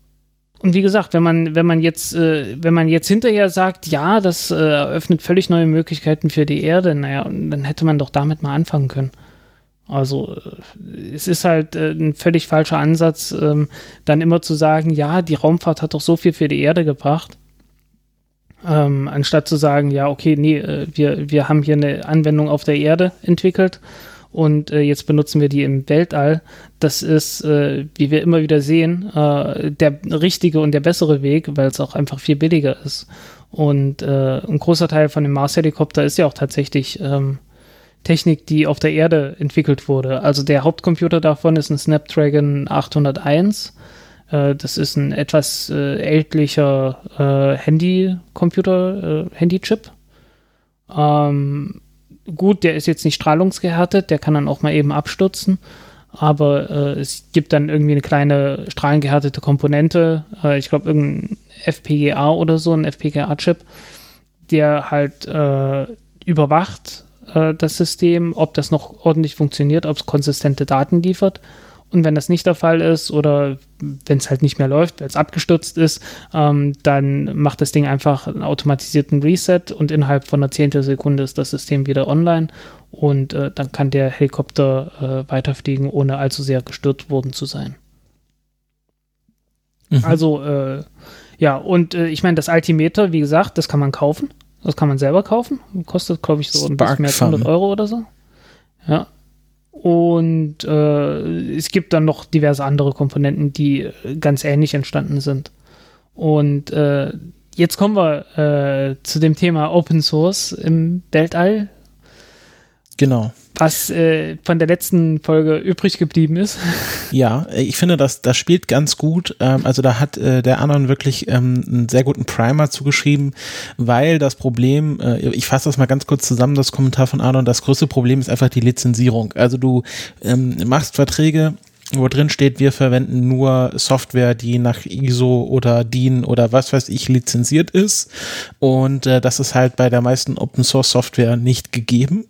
und wie gesagt, wenn man, wenn man jetzt, äh, wenn man jetzt hinterher sagt, ja, das äh, eröffnet völlig neue Möglichkeiten für die Erde, naja, dann hätte man doch damit mal anfangen können. Also äh, es ist halt äh, ein völlig falscher Ansatz, ähm, dann immer zu sagen, ja, die Raumfahrt hat doch so viel für die Erde gebracht. Ähm, anstatt zu sagen, ja, okay, nee, äh, wir, wir haben hier eine Anwendung auf der Erde entwickelt und äh, jetzt benutzen wir die im Weltall. Das ist, äh, wie wir immer wieder sehen, äh, der richtige und der bessere Weg, weil es auch einfach viel billiger ist. Und äh, ein großer Teil von dem Mars-Helikopter ist ja auch tatsächlich ähm, Technik, die auf der Erde entwickelt wurde. Also der Hauptcomputer davon ist ein Snapdragon 801. Äh, das ist ein etwas äh, ältlicher Handy-Computer, Handy-Chip. Ähm, gut, der ist jetzt nicht strahlungsgehärtet, der kann dann auch mal eben abstürzen. Aber äh, es gibt dann irgendwie eine kleine strahlengehärtete Komponente, äh, ich glaube irgendein FPGA oder so, ein FPGA-Chip, der halt äh, überwacht äh, das System, ob das noch ordentlich funktioniert, ob es konsistente Daten liefert. Und wenn das nicht der Fall ist oder wenn es halt nicht mehr läuft, weil es abgestürzt ist, ähm, dann macht das Ding einfach einen automatisierten Reset und innerhalb von einer Zehntelsekunde ist das System wieder online und äh, dann kann der Helikopter äh, weiterfliegen, ohne allzu sehr gestürzt worden zu sein. Mhm. Also, äh, ja, und äh, ich meine, das Altimeter, wie gesagt, das kann man kaufen. Das kann man selber kaufen. Kostet, glaube ich, so ein bisschen mehr als 100 Euro oder so. Ja. Und äh, es gibt dann noch diverse andere Komponenten, die äh, ganz ähnlich entstanden sind. Und äh, jetzt kommen wir äh, zu dem Thema Open Source im Weltall. Genau was äh, von der letzten Folge übrig geblieben ist. Ja, ich finde, das, das spielt ganz gut. Ähm, also da hat äh, der Anon wirklich ähm, einen sehr guten Primer zugeschrieben, weil das Problem, äh, ich fasse das mal ganz kurz zusammen, das Kommentar von Anon, das größte Problem ist einfach die Lizenzierung. Also du ähm, machst Verträge wo drin steht, wir verwenden nur Software, die nach ISO oder DIN oder was weiß ich lizenziert ist. Und äh, das ist halt bei der meisten Open Source Software nicht gegeben.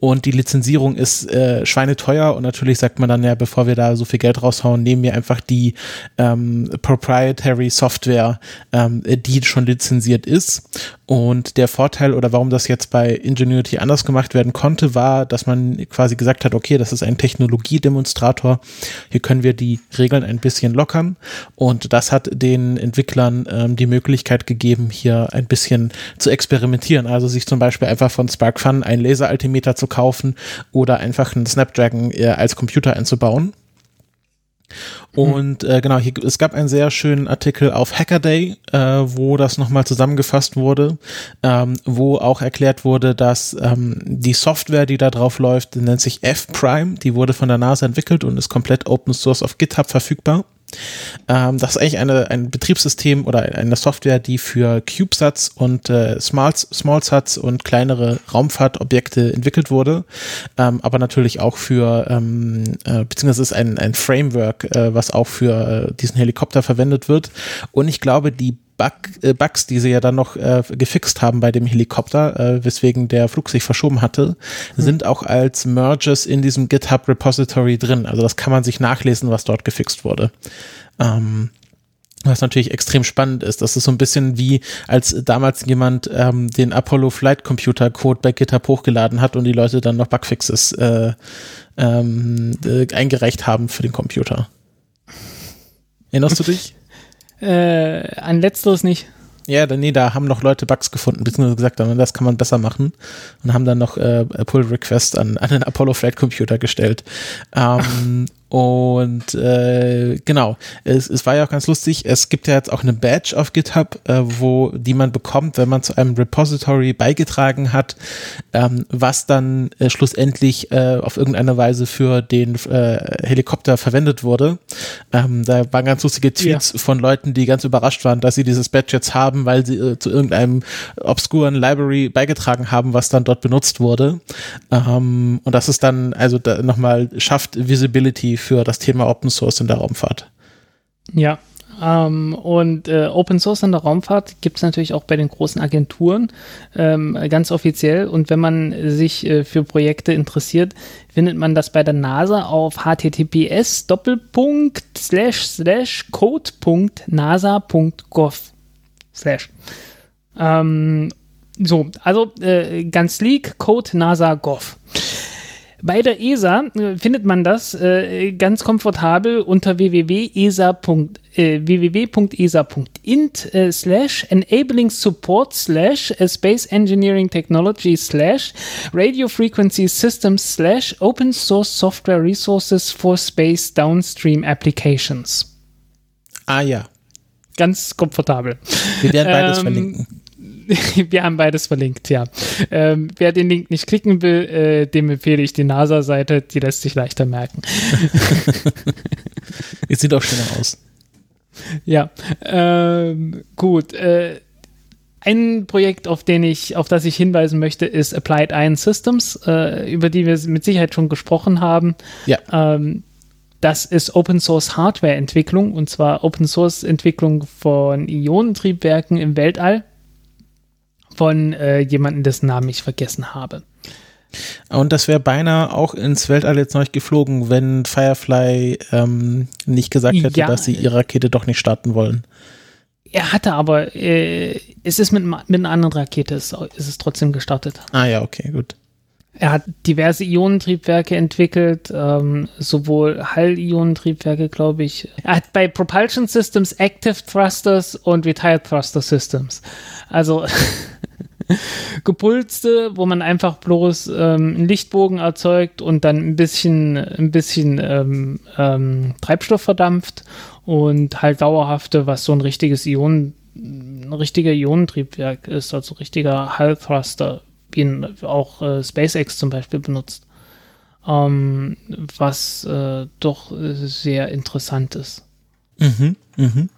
Und die Lizenzierung ist äh, schweineteuer und natürlich sagt man dann ja, bevor wir da so viel Geld raushauen, nehmen wir einfach die ähm, Proprietary Software, ähm, die schon lizenziert ist. Und der Vorteil oder warum das jetzt bei Ingenuity anders gemacht werden konnte, war, dass man quasi gesagt hat, okay, das ist ein Technologiedemonstrator. Hier können wir die Regeln ein bisschen lockern. Und das hat den Entwicklern ähm, die Möglichkeit gegeben, hier ein bisschen zu experimentieren. Also sich zum Beispiel einfach von SparkFun ein Laseraltimeter zu kaufen oder einfach einen Snapdragon äh, als Computer einzubauen. Und äh, genau, hier, es gab einen sehr schönen Artikel auf Hackaday, äh, wo das nochmal zusammengefasst wurde, ähm, wo auch erklärt wurde, dass ähm, die Software, die da drauf läuft, nennt sich F-Prime, die wurde von der NASA entwickelt und ist komplett Open Source auf GitHub verfügbar. Ähm, das ist eigentlich eine, ein Betriebssystem oder eine Software, die für CubeSats und äh, Small, SmallSats und kleinere Raumfahrtobjekte entwickelt wurde, ähm, aber natürlich auch für, ähm, äh, beziehungsweise ist ein, ein Framework, äh, was auch für äh, diesen Helikopter verwendet wird. Und ich glaube, die Bug, äh, Bugs, die sie ja dann noch äh, gefixt haben bei dem Helikopter, äh, weswegen der Flug sich verschoben hatte, hm. sind auch als Merges in diesem GitHub Repository drin. Also das kann man sich nachlesen, was dort gefixt wurde. Ähm, was natürlich extrem spannend ist. Das ist so ein bisschen wie, als damals jemand ähm, den Apollo Flight Computer Code bei GitHub hochgeladen hat und die Leute dann noch Bugfixes äh, ähm, äh, eingereicht haben für den Computer. Erinnerst du dich? Äh, an letzteres nicht. Ja, nee, da haben noch Leute Bugs gefunden, beziehungsweise gesagt, das kann man besser machen und haben dann noch äh, Pull Request an, an den Apollo Flight Computer gestellt. Ähm, *laughs* Und äh, genau, es, es war ja auch ganz lustig. Es gibt ja jetzt auch eine Badge auf GitHub, äh, wo die man bekommt, wenn man zu einem Repository beigetragen hat, ähm, was dann äh, schlussendlich äh, auf irgendeine Weise für den äh, Helikopter verwendet wurde. Ähm, da waren ganz lustige Tweets ja. von Leuten, die ganz überrascht waren, dass sie dieses Badge jetzt haben, weil sie äh, zu irgendeinem obskuren Library beigetragen haben, was dann dort benutzt wurde. Ähm, und das ist dann also da nochmal schafft Visibility für das Thema Open Source in der Raumfahrt. Ja, ähm, und äh, Open Source in der Raumfahrt gibt es natürlich auch bei den großen Agenturen ähm, ganz offiziell. Und wenn man sich äh, für Projekte interessiert, findet man das bei der NASA auf https code.nasa.gov. Ähm, so, also äh, ganz sleek, Code NASA Gov. Bei der ESA äh, findet man das äh, ganz komfortabel unter www.esa.int äh, www.esa.int äh, slash enabling support slash äh, space engineering technology slash radio frequency systems slash open source software resources for space downstream applications. Ah ja. Ganz komfortabel. Wir werden beides ähm, verlinken. *laughs* wir haben beides verlinkt, ja. Ähm, wer den Link nicht klicken will, äh, dem empfehle ich die NASA-Seite, die lässt sich leichter merken. *laughs* Es sieht auch schöner aus. Ja, ähm, gut. Äh, ein Projekt, auf, den ich, auf das ich hinweisen möchte, ist Applied Iron Systems, äh, über die wir mit Sicherheit schon gesprochen haben. Ja. Ähm, das ist Open Source Hardware Entwicklung und zwar Open Source Entwicklung von Ionentriebwerken im Weltall von äh, jemandem, dessen Namen ich vergessen habe. Und das wäre beinahe auch ins Weltall jetzt noch geflogen, wenn Firefly ähm, nicht gesagt hätte, ja. dass sie ihre Rakete doch nicht starten wollen. Er hatte aber, äh, es ist mit, mit einer anderen Rakete, ist, ist es trotzdem gestartet. Ah ja, okay, gut. Er hat diverse Ionentriebwerke entwickelt, ähm, sowohl Hall-Ionentriebwerke, glaube ich. Er hat bei Propulsion Systems Active Thrusters und Retired Thruster Systems. Also *laughs* gepulste, wo man einfach bloß ähm, einen Lichtbogen erzeugt und dann ein bisschen, ein bisschen ähm, ähm, Treibstoff verdampft und halt dauerhafte, was so ein richtiges Ionen, ein richtiger Ionentriebwerk ist, also richtiger Hull Thruster, ihn auch äh, SpaceX zum Beispiel benutzt. Ähm, was äh, doch sehr interessant ist. Mhm, mhm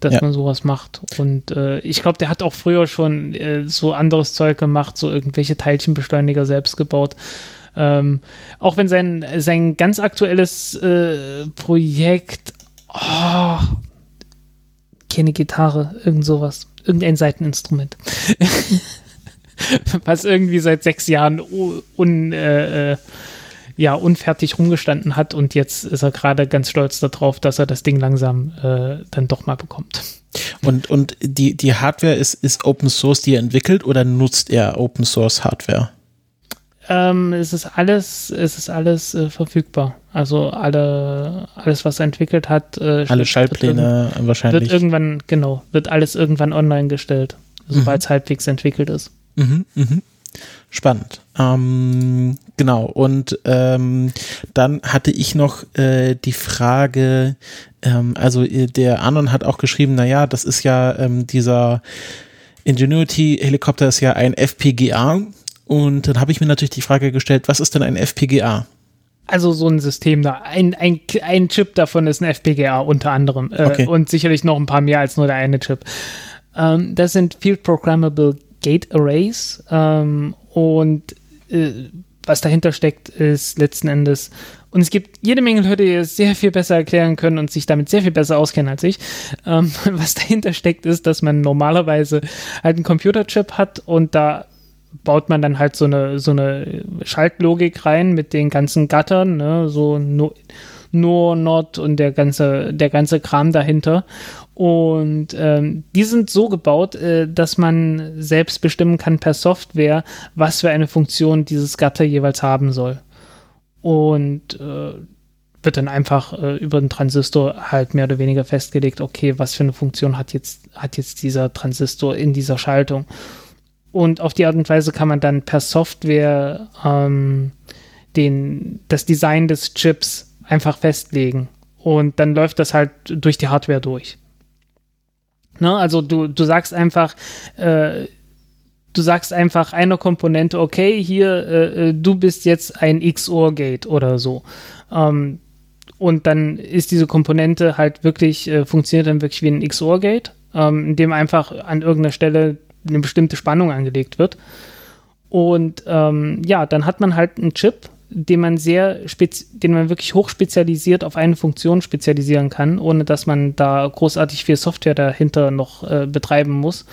dass ja. man sowas macht. Und äh, ich glaube, der hat auch früher schon äh, so anderes Zeug gemacht, so irgendwelche Teilchenbeschleuniger selbst gebaut. Ähm, auch wenn sein, sein ganz aktuelles äh, Projekt, oh, keine Gitarre, irgend sowas, irgendein Seiteninstrument. *laughs* Was irgendwie seit sechs Jahren un, äh, äh ja unfertig rumgestanden hat und jetzt ist er gerade ganz stolz darauf, dass er das Ding langsam äh, dann doch mal bekommt. Und, und die, die Hardware ist, ist Open Source, die er entwickelt oder nutzt er Open Source Hardware? Ähm, es ist alles, es ist alles äh, verfügbar. Also alle, alles, was er entwickelt hat, äh, alle Schaltpläne wird, wahrscheinlich. Wird irgendwann, genau, wird alles irgendwann online gestellt, sobald es mhm. halbwegs entwickelt ist. Mhm, mhm. Spannend. Ähm, genau. Und ähm, dann hatte ich noch äh, die Frage, ähm, also äh, der Anon hat auch geschrieben, naja, das ist ja ähm, dieser Ingenuity-Helikopter ist ja ein FPGA. Und dann habe ich mir natürlich die Frage gestellt, was ist denn ein FPGA? Also so ein System da, ein, ein, ein Chip davon ist ein FPGA unter anderem äh, okay. und sicherlich noch ein paar mehr als nur der eine Chip. Ähm, das sind Field Programmable Gate Arrays ähm, und äh, was dahinter steckt, ist letzten Endes, und es gibt jede Menge Leute, die es sehr viel besser erklären können und sich damit sehr viel besser auskennen als ich. Ähm, *laughs* was dahinter steckt, ist, dass man normalerweise halt einen Computerchip hat und da baut man dann halt so eine, so eine Schaltlogik rein mit den ganzen Gattern, ne, so no, nur Not und der ganze, der ganze Kram dahinter. Und ähm, die sind so gebaut, äh, dass man selbst bestimmen kann per Software, was für eine Funktion dieses Gatter jeweils haben soll. Und äh, wird dann einfach äh, über den Transistor halt mehr oder weniger festgelegt, okay, was für eine Funktion hat jetzt, hat jetzt dieser Transistor in dieser Schaltung. Und auf die Art und Weise kann man dann per Software ähm, den, das Design des Chips einfach festlegen. Und dann läuft das halt durch die Hardware durch. Ne? Also du, du sagst einfach, äh, du sagst einfach einer Komponente, okay, hier, äh, äh du bist jetzt ein XOR-Gate oder so. Ähm, und dann ist diese Komponente halt wirklich, äh, funktioniert dann wirklich wie ein XOR-Gate, ähm, in dem einfach an irgendeiner Stelle eine bestimmte Spannung angelegt wird. Und ähm, ja, dann hat man halt einen Chip, den man sehr den man wirklich hochspezialisiert auf eine Funktion spezialisieren kann, ohne dass man da großartig viel Software dahinter noch äh, betreiben muss.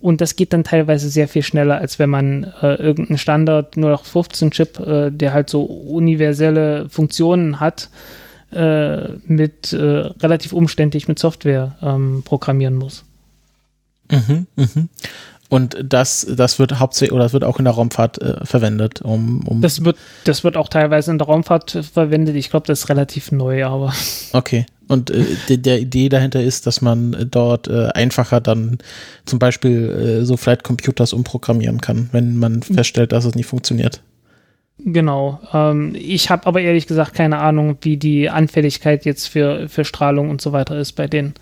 Und das geht dann teilweise sehr viel schneller, als wenn man äh, irgendeinen Standard 0815-Chip, äh, der halt so universelle Funktionen hat, äh, mit äh, relativ umständlich mit Software ähm, programmieren muss. Mhm, mhm. Und das, das wird hauptsächlich oder das wird auch in der Raumfahrt äh, verwendet, um, um. Das wird, das wird auch teilweise in der Raumfahrt verwendet. Ich glaube, das ist relativ neu, aber. *laughs* Okay. Und äh, de, der Idee dahinter ist, dass man dort äh, einfacher dann zum Beispiel äh, so Flight Computers umprogrammieren kann, wenn man feststellt, dass es nicht funktioniert. Genau. Ähm, ich habe aber ehrlich gesagt keine Ahnung, wie die Anfälligkeit jetzt für, für Strahlung und so weiter ist bei denen.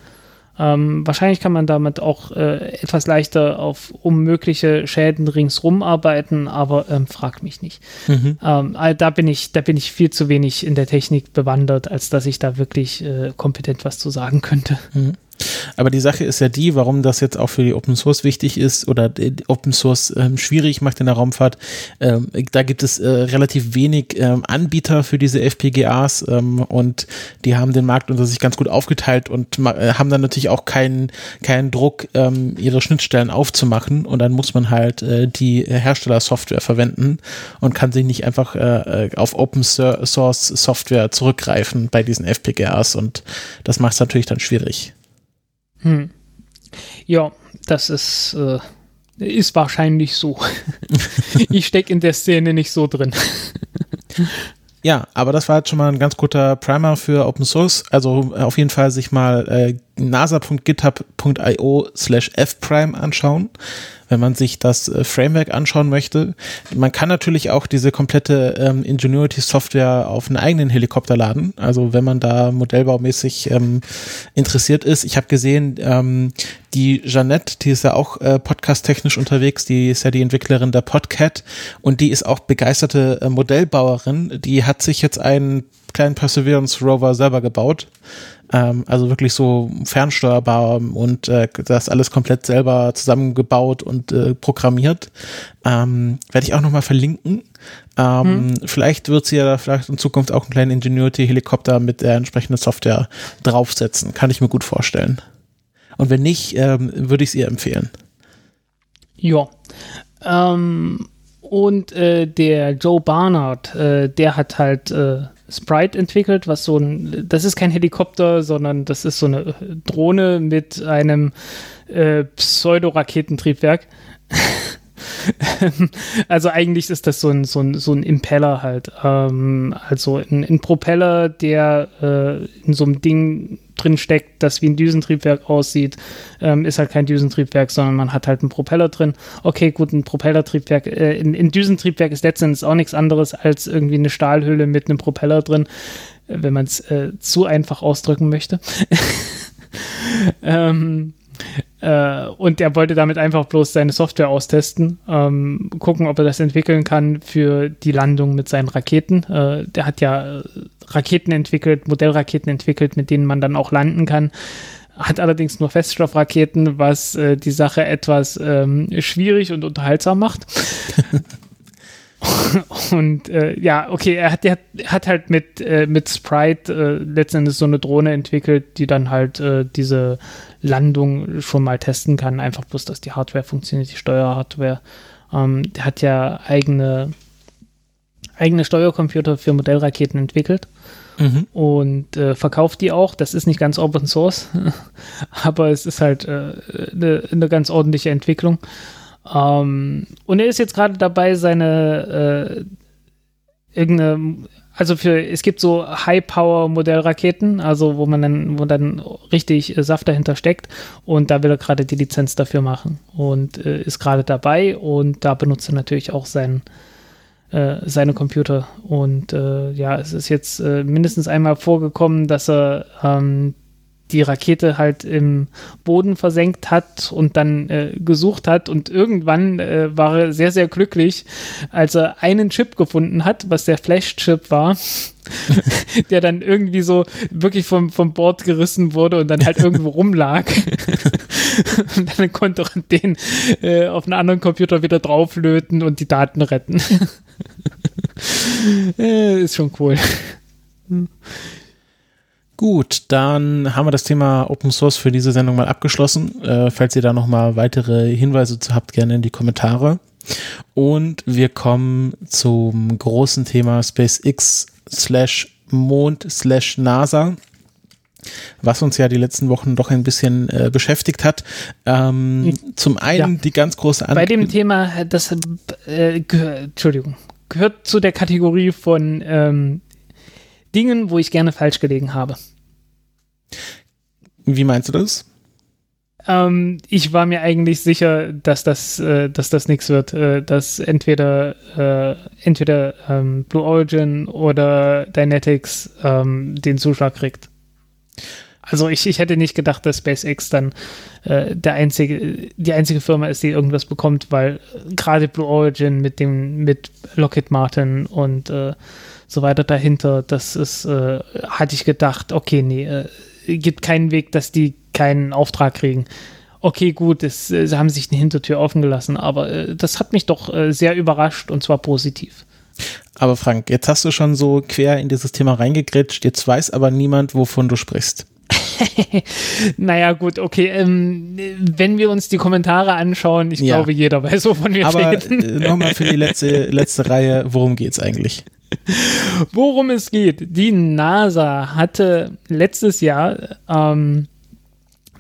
Ähm, wahrscheinlich kann man damit auch äh, etwas leichter auf um mögliche Schäden ringsrum arbeiten, aber ähm, frag mich nicht. Mhm. Ähm, da bin ich, da bin ich viel zu wenig in der Technik bewandert, als dass ich da wirklich äh, kompetent was zu sagen könnte. Mhm. Aber die Sache ist ja die, warum das jetzt auch für die Open Source wichtig ist oder Open Source ähm, schwierig macht in der Raumfahrt. Ähm, da gibt es äh, relativ wenig ähm, Anbieter für diese FPGAs ähm, und die haben den Markt unter sich ganz gut aufgeteilt und äh, haben dann natürlich auch keinen keinen Druck, ähm, ihre Schnittstellen aufzumachen und dann muss man halt äh, die Herstellersoftware verwenden und kann sich nicht einfach äh, äh auf Open Source Software zurückgreifen bei diesen FPGAs und das macht es natürlich dann schwierig. Hm. Ja, das ist, äh, ist wahrscheinlich so. *laughs* ich stecke in der Szene nicht so drin. Ja, aber das war jetzt schon mal ein ganz guter Primer für Open Source. Also äh, auf jeden Fall sich mal äh, nasa.github.io slash fprime anschauen wenn man sich das äh, Framework anschauen möchte. Man kann natürlich auch diese komplette ähm, Ingenuity-Software auf einen eigenen Helikopter laden. Also wenn man da modellbaumäßig ähm, interessiert ist. Ich habe gesehen, ähm, die Jeannette, die ist ja auch äh, podcast-technisch unterwegs, die ist ja die Entwicklerin der Podcat und die ist auch begeisterte äh, Modellbauerin. Die hat sich jetzt einen kleinen Perseverance Rover selber gebaut ähm, also wirklich so fernsteuerbar und äh, das alles komplett selber zusammengebaut und äh, programmiert. Ähm, Werde ich auch nochmal verlinken. Ähm, hm. Vielleicht wird sie ja vielleicht in Zukunft auch einen kleinen Ingenuity-Helikopter mit der entsprechenden Software draufsetzen. Kann ich mir gut vorstellen. Und wenn nicht, ähm, würde ich es ihr empfehlen. Ja. Ähm, und äh, der Joe Barnard, äh, der hat halt äh, Sprite entwickelt, was so ein, das ist kein Helikopter, sondern das ist so eine Drohne mit einem äh, Pseudo-Raketentriebwerk. *laughs* *laughs* also eigentlich ist das so ein, so ein, so ein Impeller halt. Ähm, also ein, ein, Propeller, der äh, in so einem Ding drin steckt, das wie ein Düsentriebwerk aussieht, ähm, ist halt kein Düsentriebwerk, sondern man hat halt einen Propeller drin. Okay, gut, ein Propellertriebwerk, äh, ein, ein Düsentriebwerk ist letztendlich auch nichts anderes als irgendwie eine Stahlhülle mit einem Propeller drin, wenn man es äh, zu einfach ausdrücken möchte. *laughs* ähm, äh, und er wollte damit einfach bloß seine Software austesten, ähm, gucken, ob er das entwickeln kann für die Landung mit seinen Raketen. Äh, der hat ja äh, Raketen entwickelt, Modellraketen entwickelt, mit denen man dann auch landen kann. Hat allerdings nur Feststoffraketen, was äh, die Sache etwas ähm, schwierig und unterhaltsam macht. *laughs* und äh, ja, okay, er hat, er hat halt mit, äh, mit Sprite äh, letztendlich so eine Drohne entwickelt, die dann halt äh, diese Landung schon mal testen kann. Einfach bloß, dass die Hardware funktioniert, die Steuerhardware. Ähm, der hat ja eigene, eigene Steuercomputer für Modellraketen entwickelt. Mhm. Und äh, verkauft die auch. Das ist nicht ganz Open Source, *laughs* aber es ist halt eine äh, ne, ne ganz ordentliche Entwicklung. Ähm, und er ist jetzt gerade dabei, seine äh, irgendeine also für, es gibt so High-Power-Modellraketen, also wo man dann, wo dann richtig äh, Saft dahinter steckt. Und da will er gerade die Lizenz dafür machen. Und äh, ist gerade dabei. Und da benutzt er natürlich auch sein, äh, seine Computer. Und äh, ja, es ist jetzt äh, mindestens einmal vorgekommen, dass er ähm, die Rakete halt im Boden versenkt hat und dann äh, gesucht hat. Und irgendwann äh, war er sehr, sehr glücklich, als er einen Chip gefunden hat, was der Flash-Chip war, *laughs* der dann irgendwie so wirklich vom, vom Board gerissen wurde und dann halt irgendwo rumlag. *laughs* und dann konnte er den äh, auf einen anderen Computer wieder drauflöten und die Daten retten. *laughs* äh, ist schon cool. Gut, dann haben wir das Thema Open Source für diese Sendung mal abgeschlossen. Äh, falls ihr da noch mal weitere Hinweise zu habt, gerne in die Kommentare. Und wir kommen zum großen Thema SpaceX slash Mond slash NASA was uns ja die letzten Wochen doch ein bisschen äh, beschäftigt hat. Ähm, zum einen ja. die ganz große An Bei dem Thema, das äh, gehört, Entschuldigung, gehört zu der Kategorie von ähm, Dingen, wo ich gerne falsch gelegen habe. Wie meinst du das? Ähm, ich war mir eigentlich sicher, dass das, äh, dass das nichts wird, äh, dass entweder, äh, entweder ähm, Blue Origin oder Dynetics ähm, den Zuschlag kriegt. Also ich, ich hätte nicht gedacht, dass SpaceX dann äh, der einzige, die einzige Firma ist, die irgendwas bekommt, weil äh, gerade Blue Origin mit dem, mit Lockheed Martin und äh, so weiter dahinter, das ist, äh, hatte ich gedacht, okay, nee, äh, gibt keinen Weg, dass die keinen Auftrag kriegen. Okay, gut, es, äh, sie haben sich eine Hintertür offen gelassen, aber äh, das hat mich doch äh, sehr überrascht und zwar positiv. Aber Frank, jetzt hast du schon so quer in dieses Thema reingegritscht, jetzt weiß aber niemand, wovon du sprichst. *laughs* naja, gut, okay. Ähm, wenn wir uns die Kommentare anschauen, ich ja. glaube, jeder weiß, wovon wir Aber reden. Äh, nochmal für die letzte, *laughs* letzte Reihe, worum geht es eigentlich? Worum es geht. Die NASA hatte letztes Jahr ähm,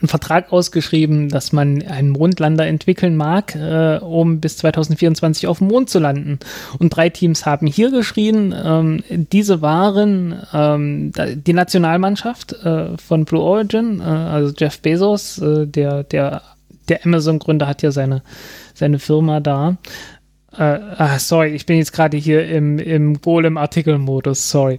einen Vertrag ausgeschrieben, dass man einen Mondlander entwickeln mag, äh, um bis 2024 auf dem Mond zu landen. Und drei Teams haben hier geschrien. Ähm, diese waren ähm, die Nationalmannschaft äh, von Blue Origin, äh, also Jeff Bezos, äh, der, der, der Amazon-Gründer hat ja seine, seine Firma da. Äh, ah, sorry, ich bin jetzt gerade hier im, im Golem-Artikel-Modus, sorry.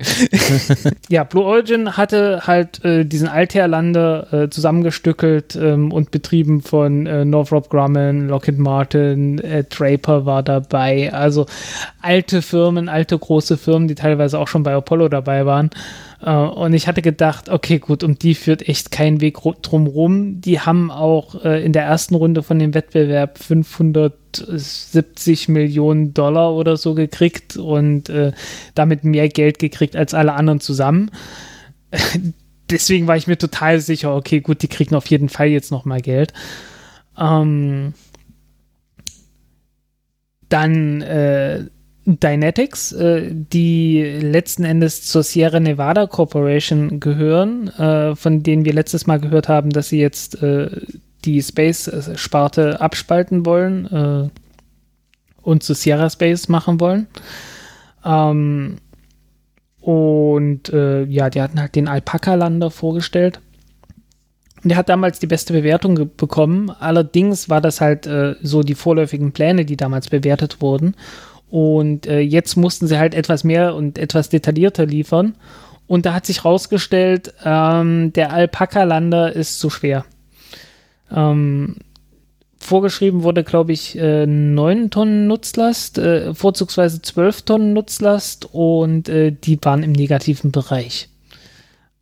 *laughs* ja, Blue Origin hatte halt äh, diesen Altair-Lander äh, zusammengestückelt ähm, und betrieben von äh, Northrop Grumman, Lockheed Martin, äh, Draper war dabei. Also alte Firmen, alte große Firmen, die teilweise auch schon bei Apollo dabei waren. Uh, und ich hatte gedacht, okay, gut, um die führt echt kein Weg drumrum. Die haben auch uh, in der ersten Runde von dem Wettbewerb 570 Millionen Dollar oder so gekriegt und uh, damit mehr Geld gekriegt als alle anderen zusammen. *laughs* Deswegen war ich mir total sicher, okay, gut, die kriegen auf jeden Fall jetzt noch mal Geld. Ähm, dann Dynetics, äh, die letzten Endes zur Sierra Nevada Corporation gehören, äh, von denen wir letztes Mal gehört haben, dass sie jetzt äh, die Space-Sparte abspalten wollen äh, und zu Sierra Space machen wollen. Ähm, und äh, ja, die hatten halt den Alpaka-Lander vorgestellt. Und der hat damals die beste Bewertung bekommen. Allerdings war das halt äh, so die vorläufigen Pläne, die damals bewertet wurden. Und äh, jetzt mussten sie halt etwas mehr und etwas detaillierter liefern. Und da hat sich rausgestellt, ähm, der Alpaka-Lander ist zu schwer. Ähm, vorgeschrieben wurde, glaube ich, äh, 9 Tonnen Nutzlast, äh, vorzugsweise 12 Tonnen Nutzlast und äh, die waren im negativen Bereich.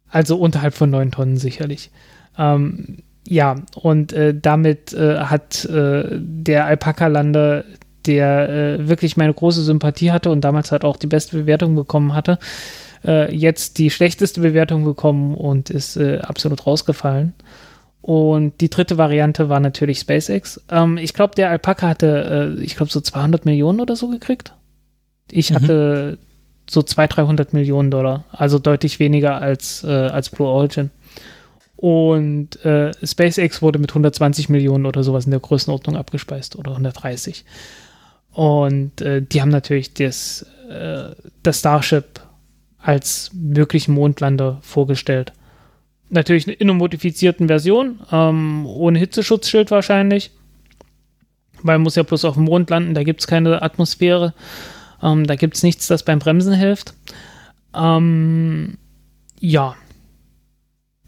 Also unterhalb von 9 Tonnen sicherlich. Ähm, ja, und äh, damit äh, hat äh, der Alpaka-Lander der äh, wirklich meine große Sympathie hatte und damals halt auch die beste Bewertung bekommen hatte, jetzt die schlechteste Bewertung bekommen und ist absolut rausgefallen. Und die dritte Variante war natürlich SpaceX. Ähm, ich glaube, der Alpaka hatte, äh, ich glaube, so 200 Millionen oder so gekriegt. Ich mhm. hatte so 200, 300 Millionen Dollar, also deutlich weniger als, äh, als Blue Origin. Und äh, SpaceX wurde mit 120 Millionen oder sowas in der Größenordnung abgespeist oder 130. Und äh, die haben natürlich das, äh, das Starship als möglichen Mondlander vorgestellt. Natürlich in einer modifizierten Version, ähm, ohne Hitzeschutzschild wahrscheinlich. Weil man muss ja bloß auf dem Mond landen, da gibt es keine Atmosphäre. Ähm, da gibt es nichts, das beim Bremsen hilft. Ähm, ja,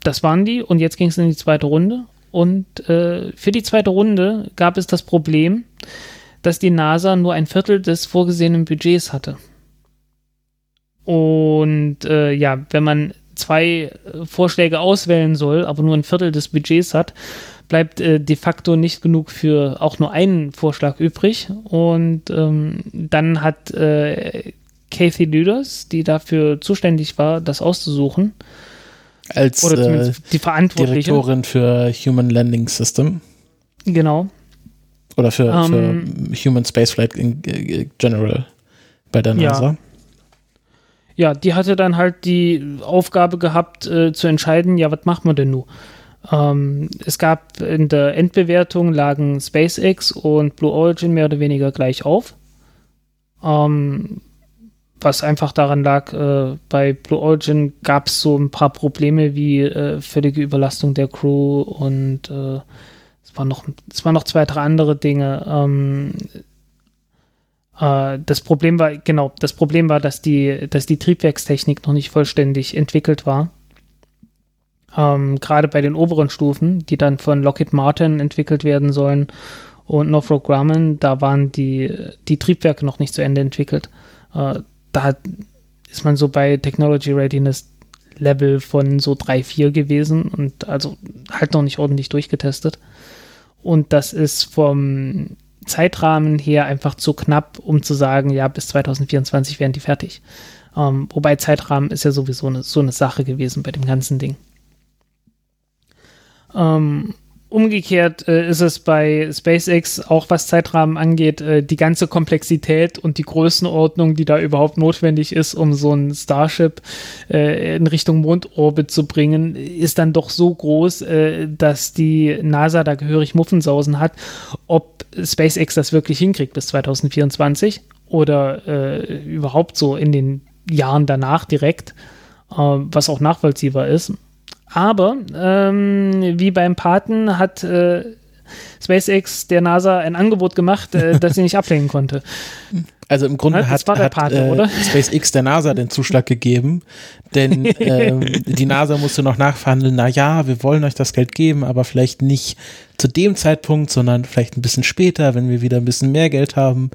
das waren die. Und jetzt ging es in die zweite Runde. Und äh, für die zweite Runde gab es das Problem, dass die NASA nur ein Viertel des vorgesehenen Budgets hatte. Und äh, ja, wenn man zwei Vorschläge auswählen soll, aber nur ein Viertel des Budgets hat, bleibt äh, de facto nicht genug für auch nur einen Vorschlag übrig. Und ähm, dann hat äh, Kathy Lüders, die dafür zuständig war, das auszusuchen, als oder die Verantwortliche. Direktorin für Human Landing System. Genau. Oder für, um, für ähm, Human Spaceflight in äh, general bei der NASA. Ja. Ja, die hatte dann halt die Aufgabe gehabt, äh, zu entscheiden, ja, was machen wir denn nun? Ähm, es gab in der Endbewertung lagen SpaceX und Blue Origin mehr oder weniger gleich auf. Ähm, was einfach daran lag, äh, bei Blue Origin gab es so ein paar Probleme wie äh, völlige Überlastung der Crew und äh, waren noch, es waren noch zwei, drei andere Dinge. Ähm, äh, das Problem war, genau, das Problem war, dass die, dass die Triebwerkstechnik noch nicht vollständig entwickelt war. Ähm, Gerade bei den oberen Stufen, die dann von Lockheed Martin entwickelt werden sollen und Northrop Grumman, da waren die, die Triebwerke noch nicht zu Ende entwickelt. Äh, da ist man so bei Technology Readiness Level von so 3, 4 gewesen und also halt noch nicht ordentlich durchgetestet. Und das ist vom Zeitrahmen her einfach zu knapp, um zu sagen, ja, bis 2024 wären die fertig. Ähm, wobei Zeitrahmen ist ja sowieso eine, so eine Sache gewesen bei dem ganzen Ding. Ähm, Umgekehrt äh, ist es bei SpaceX auch was Zeitrahmen angeht, äh, die ganze Komplexität und die Größenordnung, die da überhaupt notwendig ist, um so ein Starship äh, in Richtung Mondorbit zu bringen, ist dann doch so groß, äh, dass die NASA da gehörig Muffensausen hat, ob SpaceX das wirklich hinkriegt bis 2024 oder äh, überhaupt so in den Jahren danach direkt, äh, was auch nachvollziehbar ist. Aber ähm, wie beim Paten hat äh, SpaceX der NASA ein Angebot gemacht, äh, das sie nicht *laughs* ablehnen konnte. Also im Grunde Das hat, hat Pate, äh? SpaceX der NASA den Zuschlag *laughs* gegeben, denn ähm, die NASA musste noch nachverhandeln, na ja, wir wollen euch das Geld geben, aber vielleicht nicht zu dem Zeitpunkt, sondern vielleicht ein bisschen später, wenn wir wieder ein bisschen mehr Geld haben.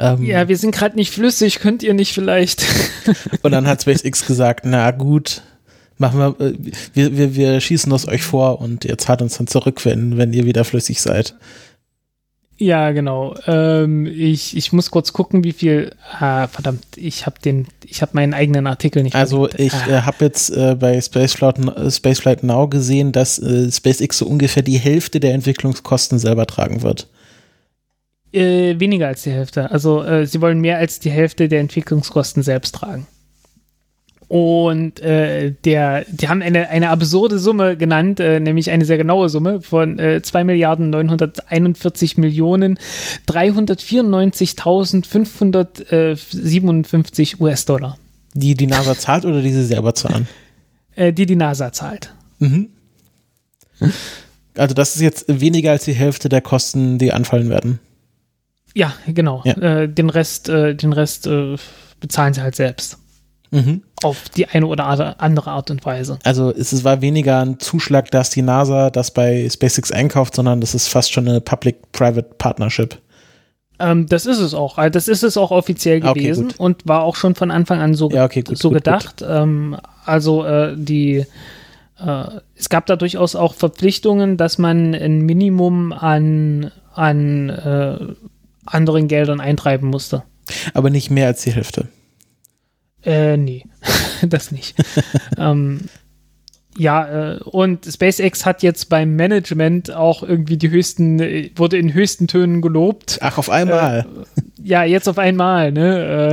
Ähm, Ja, wir sind gerade nicht flüssig, könnt ihr nicht vielleicht? Und dann hat *laughs* SpaceX gesagt, na gut, machen wir, äh, wir, wir, wir schießen das euch vor und ihr zahlt uns dann zurück, wenn, wenn ihr wieder flüssig seid. ja, genau. Ähm, ich, ich muss kurz gucken, wie viel. Ah, verdammt, ich habe den, ich habe meinen eigenen Artikel nicht. Also verlinkt. ich Ah. äh, habe jetzt äh, bei Spaceflight, äh, Spaceflight Now gesehen, dass äh, SpaceX so ungefähr die Hälfte der Entwicklungskosten selber tragen wird. Äh, weniger als die Hälfte. Also sie wollen mehr als die Hälfte der Entwicklungskosten selbst tragen. Und äh, der, die haben eine, eine absurde Summe genannt, äh, nämlich eine sehr genaue Summe von äh, 2 Milliarden 941 Millionen 394.557 US-Dollar, Die die NASA zahlt oder die sie selber zahlen? *laughs* äh, die die NASA zahlt. Mhm. Also das ist jetzt weniger als die Hälfte der Kosten, die anfallen werden. Ja, genau. Ja. Äh, den Rest, äh, den Rest äh, bezahlen sie halt selbst. Mhm. Auf die eine oder andere Art und Weise. Also es war weniger ein Zuschlag, dass die NASA das bei SpaceX einkauft, sondern das ist fast schon eine Public-Private Partnership. Ähm, das ist es auch. Also Das ist es auch offiziell Ah, Okay, gewesen gut. und war auch schon von Anfang an so, Ja, okay, gut, so gut, gedacht. Ähm, also äh, die äh, es gab da durchaus auch Verpflichtungen, dass man ein Minimum an, an äh, anderen Geldern eintreiben musste. Aber nicht mehr als die Hälfte. Äh, nee, *laughs* das nicht. *laughs* ähm, ja, äh, und SpaceX hat jetzt beim Management auch irgendwie die höchsten, äh, wurde in höchsten Tönen gelobt. Ach, auf einmal. Ja, jetzt auf einmal, ne?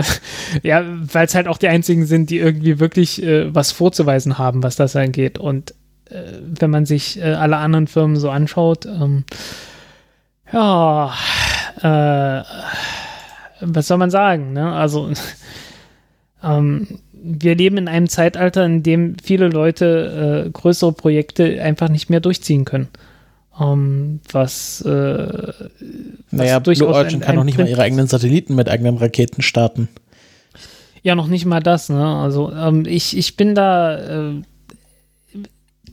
Äh, ja, weil es halt auch die einzigen sind, die irgendwie wirklich äh, was vorzuweisen haben, was das angeht. Und äh, wenn man sich äh, alle anderen Firmen so anschaut, ähm, ja, äh, was soll man sagen, ne? Also, ähm, wir leben in einem Zeitalter, in dem viele Leute äh, größere Projekte einfach nicht mehr durchziehen können. Ähm, was äh, naja, Blue Origin ein- kann noch ein nicht mal ihre eigenen Satelliten mit eigenen Raketen starten. Ja, noch nicht mal das, ne? Also ähm, ich, ich bin da, äh,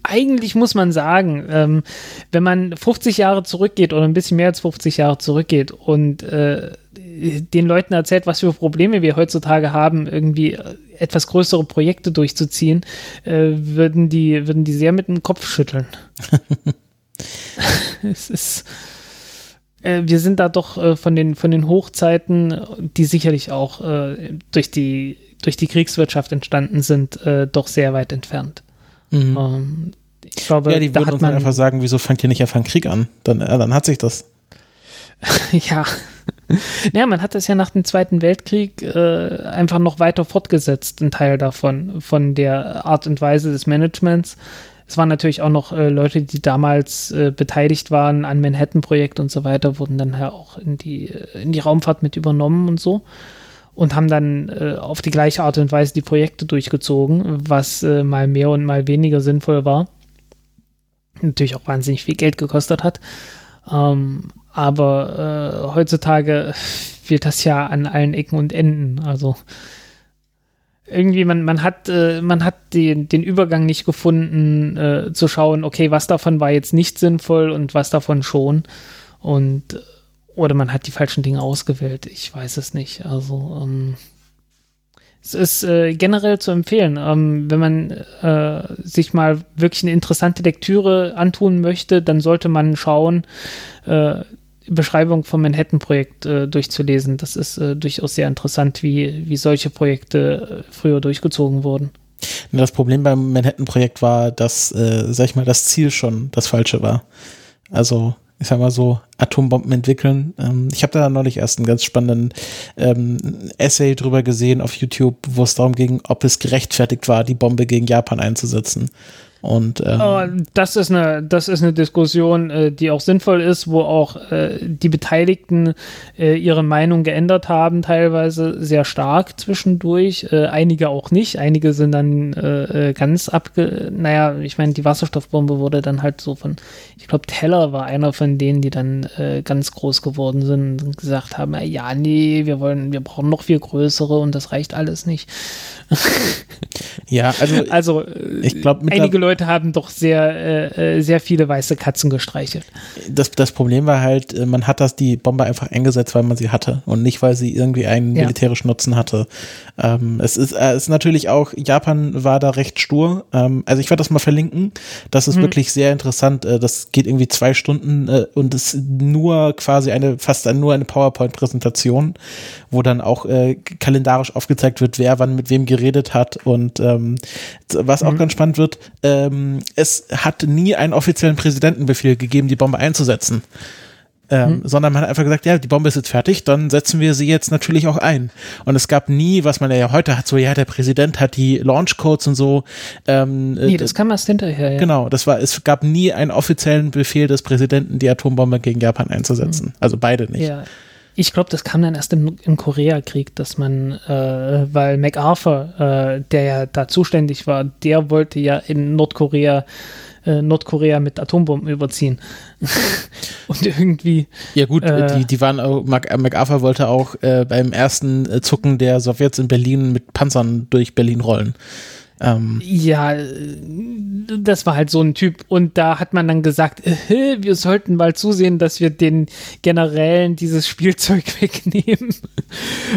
eigentlich muss man sagen, ähm, wenn man 50 Jahre zurückgeht oder ein bisschen mehr als 50 Jahre zurückgeht und äh, den Leuten erzählt, was für Probleme wir heutzutage haben, irgendwie äh, etwas größere Projekte durchzuziehen, äh, würden, die, würden die sehr mit dem Kopf schütteln. *laughs* es ist äh, wir sind da doch äh, von, den, von den Hochzeiten, die sicherlich auch durch, die, durch die Kriegswirtschaft entstanden sind, doch sehr weit entfernt. Mhm. Ich glaube, ja, die da würden uns man einfach sagen, wieso fangt ihr nicht einfach einen Krieg an? Dann, äh, dann hat sich das. *laughs* ja. Ja, man hat das ja nach dem Zweiten Weltkrieg äh, einfach noch weiter fortgesetzt, ein Teil davon, von der Art und Weise des Managements. Es waren natürlich auch noch äh, Leute, die damals äh, beteiligt waren an Manhattan-Projekt und so weiter, wurden dann ja auch in die, äh, in die Raumfahrt mit übernommen und so und haben dann äh, auf die gleiche Art und Weise die Projekte durchgezogen, was äh, mal mehr und mal weniger sinnvoll war. Natürlich auch wahnsinnig viel Geld gekostet hat. Ähm, aber äh, heutzutage fehlt das ja an allen Ecken und Enden. Also irgendwie, man, man hat, äh, man hat den, den Übergang nicht gefunden, äh, zu schauen, okay, was davon war jetzt nicht sinnvoll und was davon schon. Und oder man hat die falschen Dinge ausgewählt. Ich weiß es nicht. Also ähm, es ist äh, generell zu empfehlen, ähm, wenn man äh, sich mal wirklich eine interessante Lektüre antun möchte, dann sollte man schauen, äh, Beschreibung vom Manhattan-Projekt äh, durchzulesen. Das ist äh, durchaus sehr interessant, wie, wie solche Projekte äh, früher durchgezogen wurden. Das Problem beim Manhattan-Projekt war, dass, äh, sag ich mal, das Ziel schon das falsche war. Also, ich sag mal so, Atombomben entwickeln. Ähm, ich habe da neulich erst einen ganz spannenden ähm, Essay drüber gesehen auf YouTube, wo es darum ging, ob es gerechtfertigt war, die Bombe gegen Japan einzusetzen. Und ähm, oh, das ist eine, das ist eine Diskussion, äh, die auch sinnvoll ist, wo auch äh, die Beteiligten äh, ihre Meinung geändert haben, teilweise sehr stark zwischendurch. Einige auch nicht. Einige sind dann ganz abge. Naja, ich meine, die Wasserstoffbombe wurde dann halt so von, ich glaube, Teller war einer von denen, die dann ganz groß geworden sind und gesagt haben, ja, nee, wir wollen, wir brauchen noch viel größere und das reicht alles nicht. ja, also, *laughs* also ich glaube, einige Leute haben doch sehr, äh, sehr viele weiße Katzen gestreichelt. Das, das Problem war halt, äh, man hat das die Bombe einfach eingesetzt, weil man sie hatte und nicht, weil sie irgendwie einen ja. militärischen Nutzen hatte. Ähm, es ist, äh, ist natürlich auch, Japan war da recht stur. Ähm, also ich werde das mal verlinken. Das ist mhm. wirklich sehr interessant. Äh, das geht irgendwie zwei Stunden äh, und ist nur quasi eine, fast nur eine PowerPoint-Präsentation, wo dann auch äh, kalendarisch aufgezeigt wird, wer wann mit wem geredet hat und ähm, was auch mhm. ganz spannend wird, ähm, es hat nie einen offiziellen Präsidentenbefehl gegeben, die Bombe einzusetzen. Ähm, mhm. sondern man hat einfach gesagt, ja, die Bombe ist jetzt fertig, dann setzen wir sie jetzt natürlich auch ein. Und es gab nie, was man ja heute hat, so, ja, der Präsident hat die Launchcodes und so. Ähm, nee, das kam erst hinterher, ja. Genau, das war, es gab nie einen offiziellen Befehl des Präsidenten, die Atombombe gegen Japan einzusetzen. Mhm. Also beide nicht. Ja. Ich glaube, das kam dann erst im, im Koreakrieg, dass man, äh, weil MacArthur, äh, der ja da zuständig war, der wollte ja in Nordkorea äh, Nordkorea mit Atombomben überziehen. *laughs* und irgendwie. Ja, gut, äh, die, die waren auch, MacArthur wollte auch äh, beim ersten äh, Zucken der Sowjets in Berlin mit Panzern durch Berlin rollen. Ähm, ja, das war halt so ein Typ. Und da hat man dann gesagt, äh, wir sollten mal zusehen, dass wir den Generälen dieses Spielzeug *laughs* wegnehmen.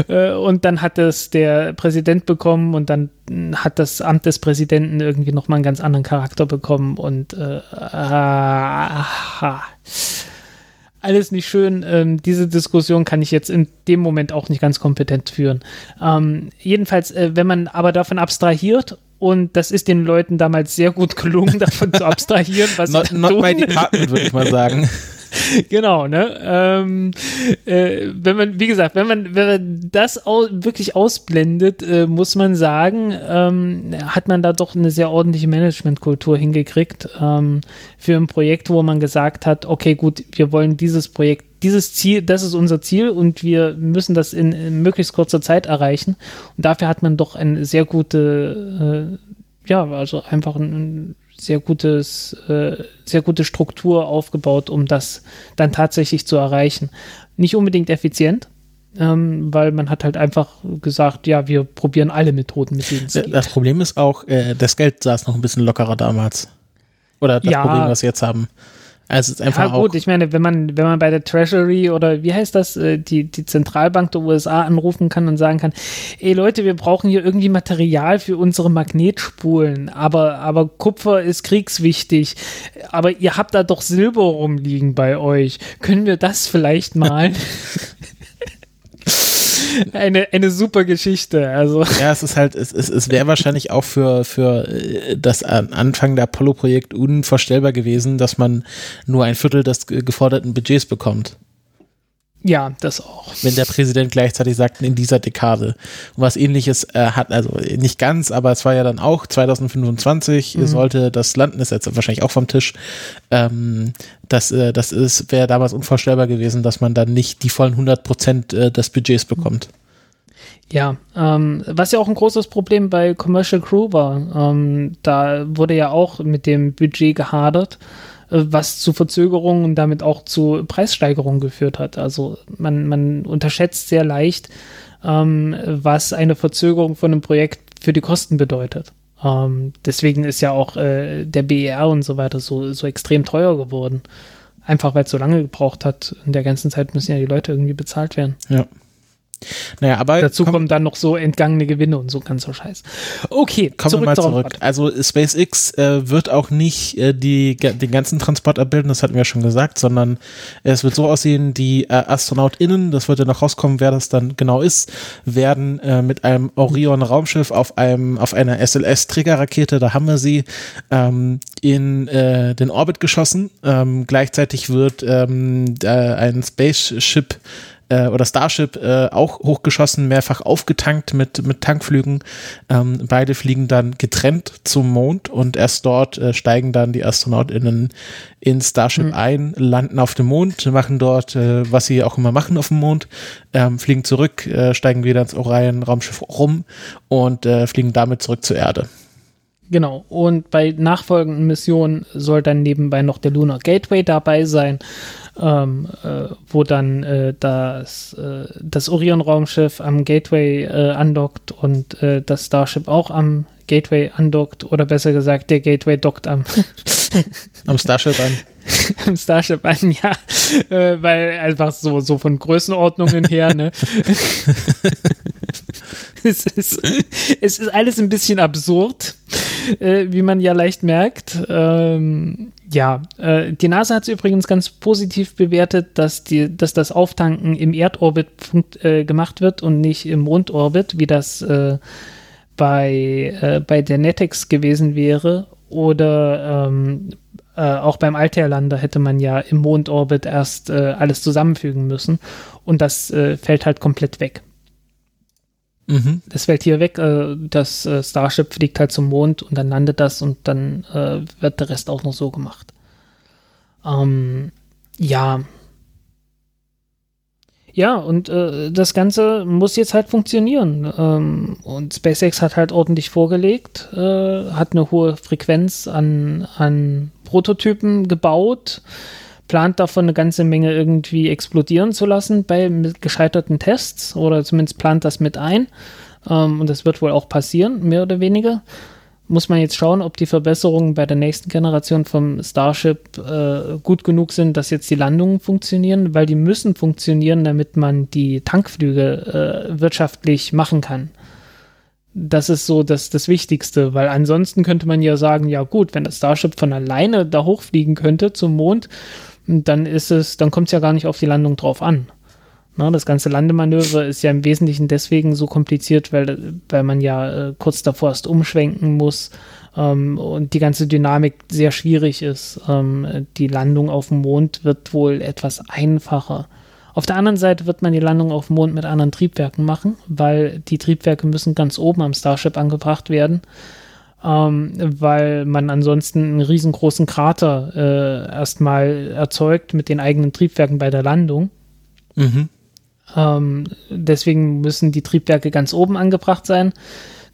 äh, und dann hat es der Präsident bekommen und dann hat das Amt des Präsidenten irgendwie nochmal einen ganz anderen Charakter bekommen. Und äh, aha alles nicht schön. Ähm, diese Diskussion kann ich jetzt in dem Moment auch nicht ganz kompetent führen. Ähm, jedenfalls, äh, wenn man aber davon abstrahiert und das ist den Leuten damals sehr gut gelungen, *laughs* davon zu abstrahieren, was not, sie not my department, würde ich mal sagen. *laughs* genau, ne? Ähm, äh, wenn man, wie gesagt, wenn man, wenn man das au wirklich ausblendet, äh, muss man sagen, ähm, hat man da doch eine sehr ordentliche Managementkultur hingekriegt ähm, für ein Projekt, wo man gesagt hat, okay, gut, wir wollen dieses Projekt dieses Ziel, das ist unser Ziel und wir müssen das in, in möglichst kurzer Zeit erreichen. Und dafür hat man doch eine sehr gute, äh, ja, also einfach ein, sehr gutes, äh, sehr gute Struktur aufgebaut, um das dann tatsächlich zu erreichen. Nicht unbedingt effizient, ähm, weil man hat halt einfach gesagt, ja, wir probieren alle Methoden, mit denen es geht. Das Problem ist auch, äh, das Geld saß noch ein bisschen lockerer damals. Oder das ja, Problem, was wir jetzt haben. Also es ist einfach ja, gut, ich meine, wenn man, wenn man bei der Treasury oder wie heißt das, äh, die, die Zentralbank der USA anrufen kann und sagen kann, ey Leute, wir brauchen hier irgendwie Material für unsere Magnetspulen, aber, aber Kupfer ist kriegswichtig, aber ihr habt da doch Silber rumliegen bei euch. Können wir das vielleicht mal? *laughs* *laughs* eine, eine super Geschichte. Also. Ja, es ist halt, es, es, es wäre wahrscheinlich auch für, für äh, das Anfang der Apollo-Projekt unvorstellbar gewesen, dass man nur ein Viertel des geforderten Budgets bekommt. Ja, das auch. Wenn der Präsident gleichzeitig sagt, in dieser Dekade. Und was ähnliches äh, hat, also nicht ganz, aber es war ja dann auch 2025, mhm. sollte das landen, ist jetzt wahrscheinlich auch vom Tisch. Ähm, das, äh, das ist, wäre damals unvorstellbar gewesen, dass man dann nicht die vollen 100 Prozent äh, des Budgets bekommt. Ja, ähm, was ja auch ein großes Problem bei Commercial Crew war. Ähm, da wurde ja auch mit dem Budget gehadert. Was zu Verzögerungen und damit auch zu Preissteigerungen geführt hat. Also man, man unterschätzt sehr leicht, ähm, was eine Verzögerung von einem Projekt für die Kosten bedeutet. Ähm, deswegen ist ja auch äh, der BER und so weiter so, so extrem teuer geworden. Einfach weil es so lange gebraucht hat. In der ganzen Zeit müssen ja die Leute irgendwie bezahlt werden. Ja. Naja, aber dazu komm, kommen dann noch so entgangene Gewinne und so ganz so Scheiß. Okay, kommen zurück wir mal zurück. Ort. Also SpaceX äh, wird auch nicht äh, die, den ganzen Transport abbilden, das hatten wir schon gesagt, sondern es wird so aussehen, die äh, AstronautInnen, das wird ja noch rauskommen, wer das dann genau ist, werden äh, mit einem Orion-Raumschiff auf einem auf einer SLS-Trägerrakete, da haben wir sie, ähm, in äh, den Orbit geschossen. Ähm, gleichzeitig wird ähm, ein Spaceship äh, oder Starship äh, auch hochgeschossen, mehrfach aufgetankt mit, mit Tankflügen. Ähm, beide fliegen dann getrennt zum Mond und erst dort äh, steigen dann die AstronautInnen in Starship mhm. ein, landen auf dem Mond, machen dort, äh, was sie auch immer machen auf dem Mond, ähm, fliegen zurück, äh, steigen wieder ins Orion-Raumschiff rum und äh, fliegen damit zurück zur Erde. Genau. Und bei nachfolgenden Missionen soll dann nebenbei noch der Lunar Gateway dabei sein ähm, äh, wo dann äh, das, äh, das Orion-Raumschiff am Gateway äh, andockt und äh, das Starship auch am Gateway andockt oder besser gesagt, der Gateway dockt am, *laughs* am Starship an. *laughs* am Starship an, ja, äh, weil einfach so, so von Größenordnungen her, ne? *laughs* es, ist, es ist alles ein bisschen absurd, äh, wie man ja leicht merkt. Ähm, ja, äh, die NASA hat es übrigens ganz positiv bewertet, dass, die, dass das Auftanken im Erdorbit äh, gemacht wird und nicht im Mondorbit, wie das äh, bei, äh, bei der Netex gewesen wäre. Oder ähm, äh, auch beim Altair-Lander hätte man ja im Mondorbit erst äh, alles zusammenfügen müssen. Und das fällt halt komplett weg. Mhm. Das fällt hier weg. Äh, das äh, Starship fliegt halt zum Mond und dann landet das und dann äh, wird der Rest auch noch so gemacht. Ähm, ja. Ja, und äh, das Ganze muss jetzt halt funktionieren. Ähm, und SpaceX hat halt ordentlich vorgelegt, äh, hat eine hohe Frequenz an, an Prototypen gebaut plant davon eine ganze Menge irgendwie explodieren zu lassen bei gescheiterten Tests oder zumindest plant das mit ein. Ähm, und das wird wohl auch passieren, mehr oder weniger. Muss man jetzt schauen, ob die Verbesserungen bei der nächsten Generation vom Starship äh, gut genug sind, dass jetzt die Landungen funktionieren, weil die müssen funktionieren, damit man die Tankflüge äh, wirtschaftlich machen kann das ist so das, das Wichtigste, weil ansonsten könnte man ja sagen, ja gut, wenn das Starship von alleine da hochfliegen könnte zum Mond, dann ist es, dann kommt es ja gar nicht auf die Landung drauf an. Na, das ganze Landemanöver ist ja im Wesentlichen deswegen so kompliziert, weil, weil man ja äh, kurz davor erst umschwenken muss ähm, und die ganze Dynamik sehr schwierig ist. Ähm, die Landung auf dem Mond wird wohl etwas einfacher. Auf der anderen Seite wird man die Landung auf dem Mond mit anderen Triebwerken machen, weil die Triebwerke müssen ganz oben am Starship angebracht werden ähm, weil man ansonsten einen riesengroßen Krater äh, erstmal erzeugt mit den eigenen Triebwerken bei der Landung. Mhm. Ähm, deswegen müssen die Triebwerke ganz oben angebracht sein,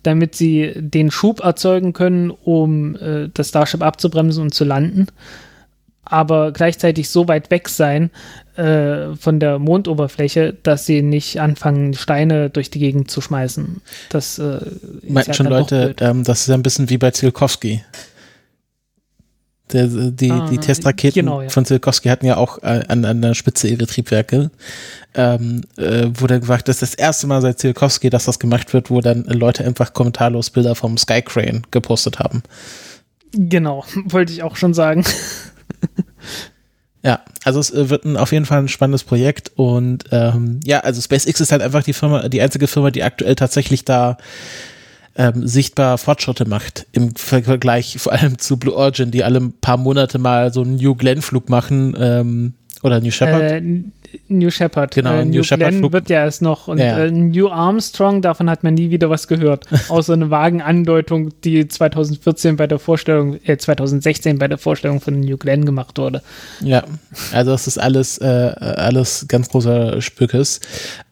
damit sie den Schub erzeugen können, um äh, das Starship abzubremsen und zu landen aber gleichzeitig so weit weg sein äh, von der Mondoberfläche, dass sie nicht anfangen, Steine durch die Gegend zu schmeißen. Das äh, meinten schon Leute, ähm, das ist ein bisschen wie bei Zielkowski. Der, die, ah, die Testraketen genau, ja. von Zielkowski hatten ja auch äh, an, an der Spitze ihre Triebwerke. Ähm, äh, wurde gesagt, das ist das erste Mal seit Zielkowski, dass das gemacht wird, wo dann Leute einfach kommentarlos Bilder vom Skycrane gepostet haben. Genau, *laughs* wollte ich auch schon sagen. Ja, also es äh, wird ein, auf jeden Fall ein spannendes Projekt und ähm, ja, also SpaceX ist halt einfach die Firma, die einzige Firma, die aktuell tatsächlich da ähm, sichtbar Fortschritte macht im Vergleich vor allem zu Blue Origin, die alle paar Monate mal so einen New Glenn Flug machen ähm, oder New Shepard. Äh, New Shepard. Genau, äh, New, New Shepard Glenn wird ja erst noch und ja. äh, New Armstrong, davon hat man nie wieder was gehört. *laughs* Außer eine vagen Andeutung, die 2014 bei der Vorstellung, äh, 2016 bei der Vorstellung von New Glenn gemacht wurde. Ja, also das ist alles, äh, alles ganz großer Spückes.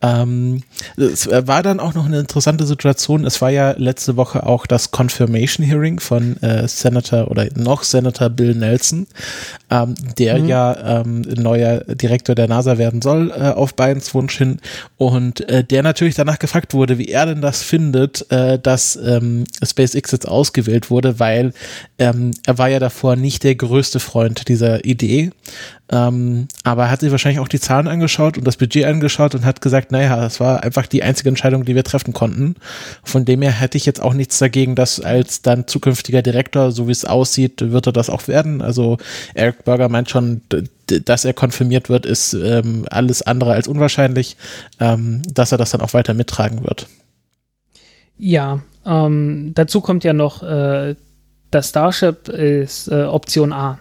Ähm, es war dann auch noch eine interessante Situation. Es war ja letzte Woche auch das Confirmation Hearing von äh, Senator oder noch Senator Bill Nelson, ähm, der mhm. ja ähm, neuer Direktor der NASA werden soll, äh, auf Bidens Wunsch hin. Und äh, der natürlich danach gefragt wurde, wie er denn das findet, äh, dass ähm, SpaceX jetzt ausgewählt wurde, weil ähm, er war ja davor nicht der größte Freund dieser Idee. Ähm, aber er hat sich wahrscheinlich auch die Zahlen angeschaut und das Budget angeschaut und hat gesagt, naja, das war einfach die einzige Entscheidung, die wir treffen konnten. Von dem her hätte ich jetzt auch nichts dagegen, dass als dann zukünftiger Direktor, so wie es aussieht, wird er das auch werden. Also Eric Berger meint schon, dass er konfirmiert wird, ist ähm, alles andere als unwahrscheinlich, ähm, dass er das dann auch weiter mittragen wird. Ja, ähm, dazu kommt ja noch, äh, das Starship ist äh, Option A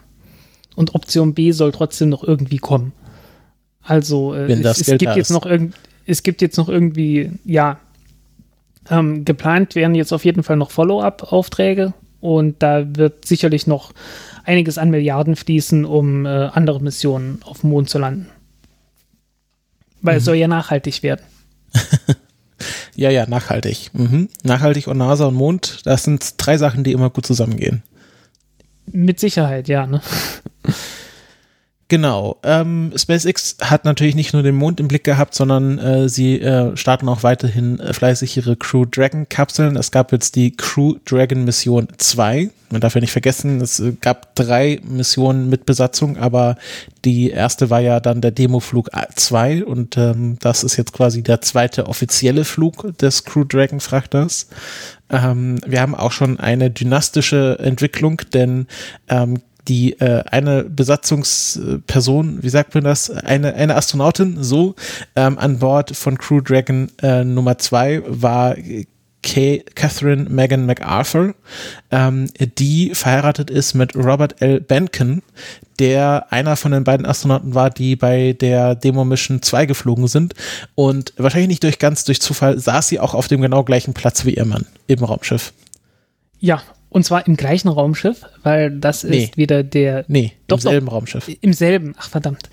und Option B soll trotzdem noch irgendwie kommen. Also äh, es, es gibt jetzt noch irgend, es gibt jetzt noch irgendwie, ja, ähm, geplant werden jetzt auf jeden Fall noch Follow-up-Aufträge und da wird sicherlich noch einiges an Milliarden fließen, um äh, andere Missionen auf dem Mond zu landen. Weil mhm. es soll ja nachhaltig werden. *laughs* ja, ja, nachhaltig. Mhm. Nachhaltig und NASA und Mond, das sind drei Sachen, die immer gut zusammengehen. Mit Sicherheit, ja. Ne? *laughs* Genau. Ähm, SpaceX hat natürlich nicht nur den Mond im Blick gehabt, sondern äh, sie äh, starten auch weiterhin äh, fleißig ihre Crew Dragon Kapseln. Es gab jetzt die Crew Dragon Mission 2. Man darf ja nicht vergessen, es äh, gab drei Missionen mit Besatzung, aber die erste war ja dann der Demoflug 2 und ähm, das ist jetzt quasi der zweite offizielle Flug des Crew Dragon Frachters. Ähm, wir haben auch schon eine dynastische Entwicklung, denn ähm, die äh, eine Besatzungsperson, wie sagt man das, eine, eine Astronautin so ähm, an Bord von Crew Dragon äh, Nummer zwei war Kay, Catherine Megan MacArthur, ähm, die verheiratet ist mit Robert L. Benken, der einer von den beiden Astronauten war, die bei der Demo Mission 2 geflogen sind. Und wahrscheinlich nicht durch ganz durch Zufall saß sie auch auf dem genau gleichen Platz wie ihr Mann im Raumschiff. Ja, und zwar im gleichen Raumschiff, weil das nee. ist wieder der. Nee, doch, im selben doch, Raumschiff. Im selben. Ach verdammt.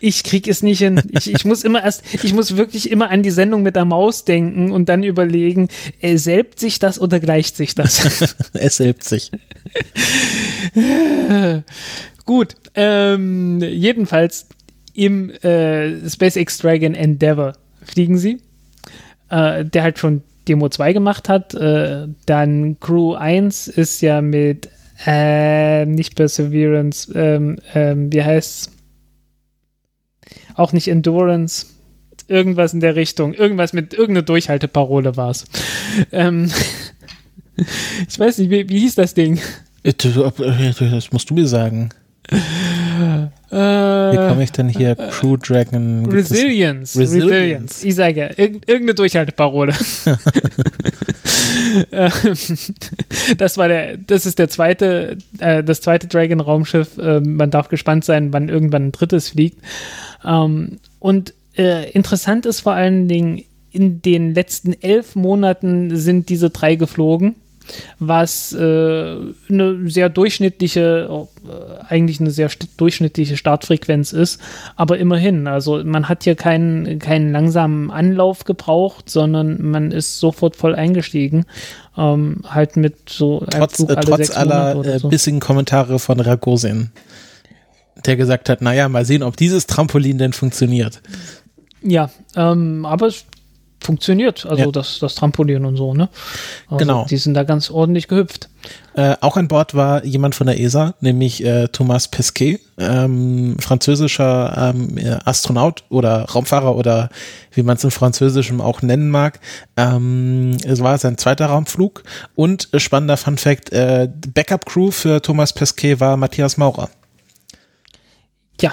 Ich krieg es nicht hin. Ich, ich muss immer erst, ich muss wirklich immer an die Sendung mit der Maus denken und dann überlegen, äh, selbt sich das oder gleicht sich das? *laughs* es selbt sich. *laughs* Gut. Ähm, jedenfalls im äh, SpaceX Dragon Endeavour fliegen sie. Äh, der halt schon Demo 2 gemacht hat. Äh, dann Crew 1 ist ja mit äh, nicht Perseverance, ähm, ähm, wie heißt's? Auch nicht Endurance. Irgendwas in der Richtung. Irgendwas mit irgendeiner Durchhalteparole war es. *laughs* Ähm, *laughs* ich weiß nicht, wie, wie hieß das Ding? Äh, das musst du mir sagen. Äh, Wie komme ich denn hier? Crew Dragon. Resilience. Resilience. Resilience. Ich sage ja, irg irgendeine Durchhalteparole. *laughs* Ähm, das war der, das ist der zweite, äh, das zweite Dragon-Raumschiff. Äh, man darf gespannt sein, wann irgendwann ein drittes fliegt. Ähm, und äh, interessant ist vor allen Dingen, in den letzten elf Monaten sind diese drei geflogen was äh, eine sehr durchschnittliche, äh, eigentlich eine sehr durchschnittliche Startfrequenz ist, aber immerhin, also man hat hier keinen, keinen langsamen Anlauf gebraucht, sondern man ist sofort voll eingestiegen, ähm, halt mit so trotz, äh, trotz aller äh, so. bissigen Kommentare von Ragosin, der gesagt hat, naja, mal sehen, ob dieses Trampolin denn funktioniert. Ja, ähm, aber es funktioniert, also ja. das, das Trampolin und so, ne? Also genau. Die sind da ganz ordentlich gehüpft. Äh, auch an Bord war jemand von der ESA, nämlich äh, Thomas Pesquet, ähm, französischer ähm, Astronaut oder Raumfahrer oder wie man es im Französischen auch nennen mag. Ähm, es war sein zweiter Raumflug und äh, spannender Fun Fact, äh, Backup-Crew für Thomas Pesquet war Matthias Maurer. Ja,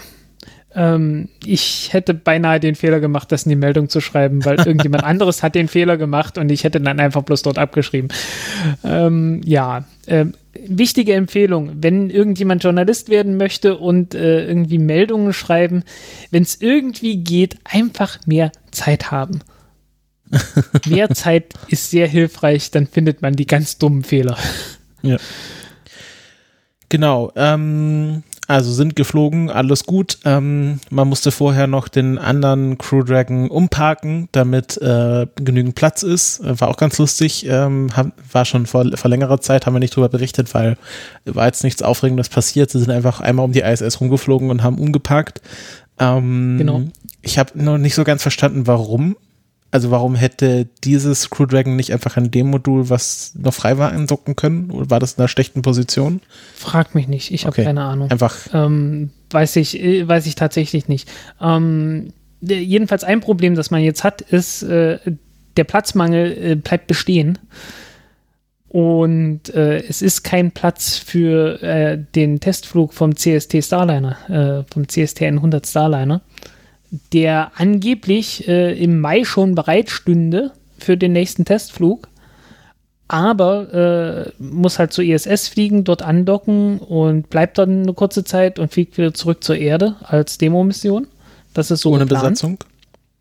ähm, ich hätte beinahe den Fehler gemacht, das in die Meldung zu schreiben, weil *laughs* irgendjemand anderes hat den Fehler gemacht und ich hätte dann einfach bloß dort abgeschrieben. Ähm, ja, äh, wichtige Empfehlung, wenn irgendjemand Journalist werden möchte und äh, irgendwie Meldungen schreiben, wenn es irgendwie geht, einfach mehr Zeit haben. *laughs* mehr Zeit ist sehr hilfreich, dann findet man die ganz dummen Fehler. Ja. Genau. Ähm, also sind geflogen, alles gut. Ähm, man musste vorher noch den anderen Crew Dragon umparken, damit äh, genügend Platz ist. War auch ganz lustig. Ähm, war schon vor, vor längerer Zeit, haben wir nicht drüber berichtet, weil war jetzt nichts Aufregendes passiert. Sie sind einfach einmal um die ISS rumgeflogen und haben umgeparkt. Ähm, genau. Ich habe noch nicht so ganz verstanden, warum also warum hätte dieses Crew Dragon nicht einfach ein Dem-Modul, was noch frei war, eindocken können? Oder war das in einer schlechten Position? Frag mich nicht, ich habe okay. keine Ahnung. Einfach. Ähm, weiß, ich, äh, weiß ich tatsächlich nicht. Ähm, jedenfalls ein Problem, das man jetzt hat, ist, äh, der Platzmangel äh, bleibt bestehen. Und äh, es ist kein Platz für äh, den Testflug vom CST Starliner, äh, vom CST 100 Starliner der angeblich äh, im Mai schon bereitstünde für den nächsten Testflug, aber äh, muss halt zur ISS fliegen, dort andocken und bleibt dann eine kurze Zeit und fliegt wieder zurück zur Erde als Demo-Mission. Das ist so ohne geplant. Besatzung.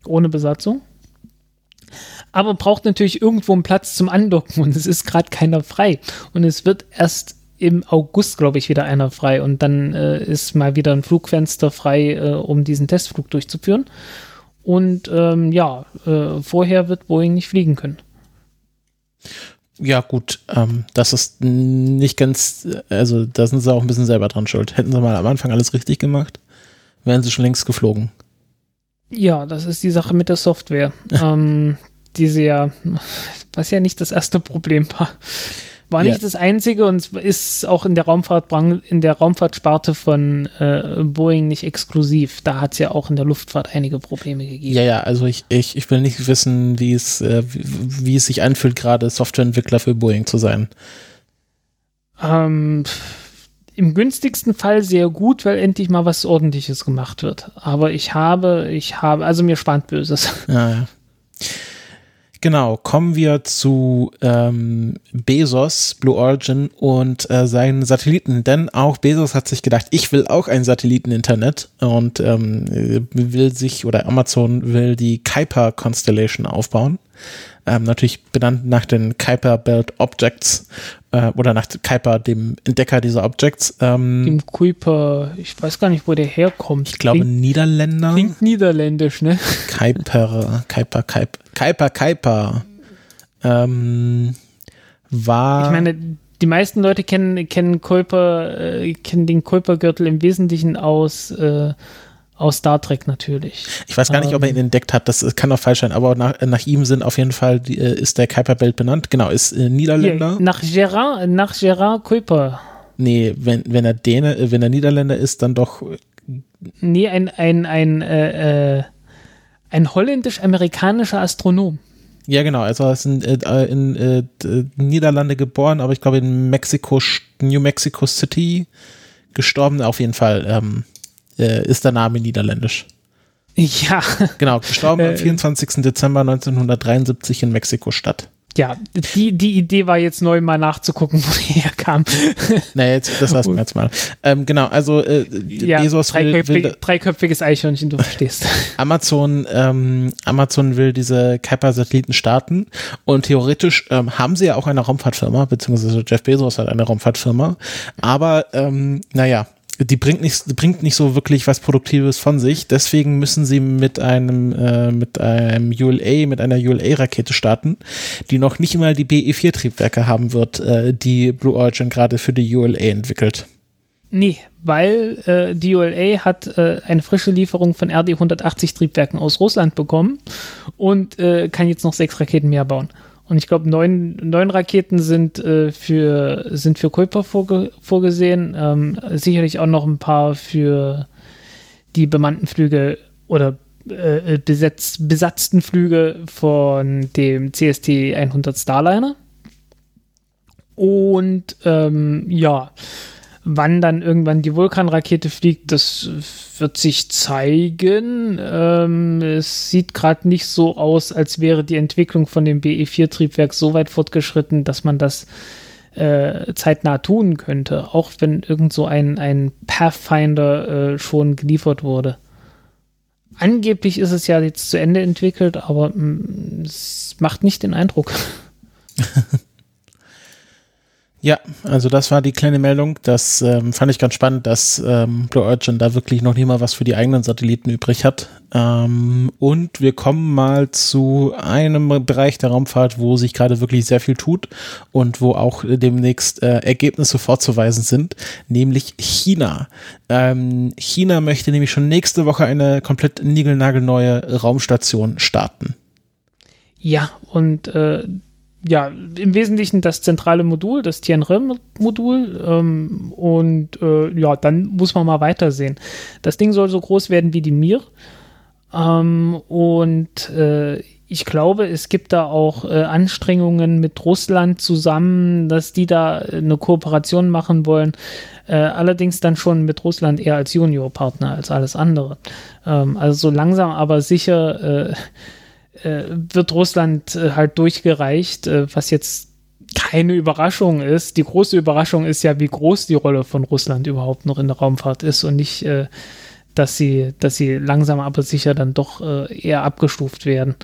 Ohne Besatzung. Aber braucht natürlich irgendwo einen Platz zum Andocken und es ist gerade keiner frei. Und es wird erst im August, glaube ich, wieder einer frei und dann äh, ist mal wieder ein Flugfenster frei, äh, um diesen Testflug durchzuführen. Und ähm, ja, äh, vorher wird Boeing nicht fliegen können. Ja, gut, ähm, das ist nicht ganz, also da sind sie auch ein bisschen selber dran schuld. Hätten sie mal am Anfang alles richtig gemacht, wären sie schon längst geflogen. Ja, das ist die Sache mit der Software. *laughs* ähm, die sie ja, was ja nicht das erste Problem war. War nicht das einzige und ist auch in der Raumfahrtbranche, in der Raumfahrtsparte von äh, Boeing nicht exklusiv. Da hat es ja auch in der Luftfahrt einige Probleme gegeben. Ja, ja, also ich, ich, ich will nicht wissen, wie es, äh, wie, wie, es sich anfühlt, gerade Softwareentwickler für Boeing zu sein. Ähm, Im günstigsten Fall sehr gut, weil endlich mal was ordentliches gemacht wird. Aber ich habe, ich habe, also mir spannt Böses. Ja, ja. Genau, kommen wir zu ähm, Bezos, Blue Origin und äh, seinen Satelliten. Denn auch Bezos hat sich gedacht, ich will auch ein Satelliteninternet und ähm, will sich oder Amazon will die Kuiper Constellation aufbauen ähm, natürlich benannt nach den Kuiper Belt Objects äh, oder nach Kuiper, dem Entdecker dieser Objects. Ähm, dem Kuiper, ich weiß gar nicht, wo der herkommt. Ich glaube klingt, Niederländer. Klingt niederländisch, ne? Kuiper, Kuiper, Kuiper, Kuiper, Kuiper. Ähm, war. Ich meine, die meisten Leute kennen, kennen Kuiper, äh, kennen den Kuiper-Gürtel im Wesentlichen aus äh, aus Star Trek natürlich. Ich weiß gar nicht, ähm, ob er ihn ähm, entdeckt hat, das kann auch falsch sein, aber nach, nach ihm sind auf jeden Fall, die, äh, ist der Kuiper Belt benannt, genau, ist äh, Niederländer. Hier, nach Gerard, nach Gerard Kuiper. Nee, wenn, wenn er Däne, äh, wenn er Niederländer ist, dann doch. Nee, ein, ein, ein, äh, äh ein holländisch-amerikanischer Astronom. Ja, genau. Also er ist in, äh, in äh, Niederlande geboren, aber ich glaube in Mexiko, New Mexico City gestorben. Auf jeden Fall ähm, äh, ist der Name niederländisch. Ja. *laughs* Genau, gestorben am 24. Äh, Dezember 1973 in Mexiko-Stadt. Ja, die, die Idee war jetzt neu mal nachzugucken, *laughs* wo die herkam. *laughs* naja, jetzt, das lassen wir jetzt mal. Ähm, genau, also äh, ja, Bezos dreiköpfig, will, dreiköpfiges Eichhörnchen, du verstehst. Amazon, ähm, Amazon will diese Kuiper-Satelliten starten und theoretisch ähm, haben sie ja auch eine Raumfahrtfirma, beziehungsweise Jeff Bezos hat eine Raumfahrtfirma, aber ähm, naja, die bringt nicht, die bringt nicht so wirklich was Produktives von sich. Deswegen müssen sie mit einem, äh, mit einem ULA, mit einer ULA-Rakete starten, die noch nicht mal die BE-4-Triebwerke haben wird, äh, die Blue Origin gerade für die ULA entwickelt. Nee, weil äh, die ULA hat äh, eine frische Lieferung von RD-180 Triebwerken aus Russland bekommen und äh, kann jetzt noch sechs Raketen mehr bauen. Und ich glaube, neun, neun Raketen sind, äh, für, sind für Kuiper vorge vorgesehen. Ähm, sicherlich auch noch ein paar für die bemannten Flüge oder äh, besetz, besatzten Flüge von dem CST 100 Starliner. Und ähm, ja, Wann dann irgendwann die Vulkanrakete fliegt, das wird sich zeigen. Ähm, es sieht gerade nicht so aus, als wäre die Entwicklung von dem BE4-Triebwerk so weit fortgeschritten, dass man das äh, zeitnah tun könnte, auch wenn irgend so ein, ein Pathfinder äh, schon geliefert wurde. Angeblich ist es ja jetzt zu Ende entwickelt, aber mh, mm, es macht nicht den Eindruck. *laughs* Ja, also das war die kleine Meldung. Das ähm, fand ich ganz spannend, dass ähm, Blue Origin da wirklich noch nie mal was für die eigenen Satelliten übrig hat. Ähm, und wir kommen mal zu einem Bereich der Raumfahrt, wo sich gerade wirklich sehr viel tut und wo auch demnächst äh, Ergebnisse vorzuweisen sind, nämlich China. Ähm, China möchte nämlich schon nächste Woche eine komplett niegelnagelneue Raumstation starten. Ja, und äh, ja, im Wesentlichen das zentrale Modul, das Tianre-Modul. Ähm, und äh, ja, dann muss man mal weitersehen. Das Ding soll so groß werden wie die Mir. Ähm, und äh, ich glaube, es gibt da auch äh, Anstrengungen mit Russland zusammen, dass die da eine Kooperation machen wollen. Äh, allerdings dann schon mit Russland eher als Juniorpartner als alles andere. Ähm, also so langsam aber sicher äh, wird Russland äh, halt durchgereicht, äh, was jetzt keine Überraschung ist. Die große Überraschung ist ja, wie groß die Rolle von Russland überhaupt noch in der Raumfahrt ist und nicht, dass sie, dass sie langsam aber sicher dann doch eher abgestuft werden.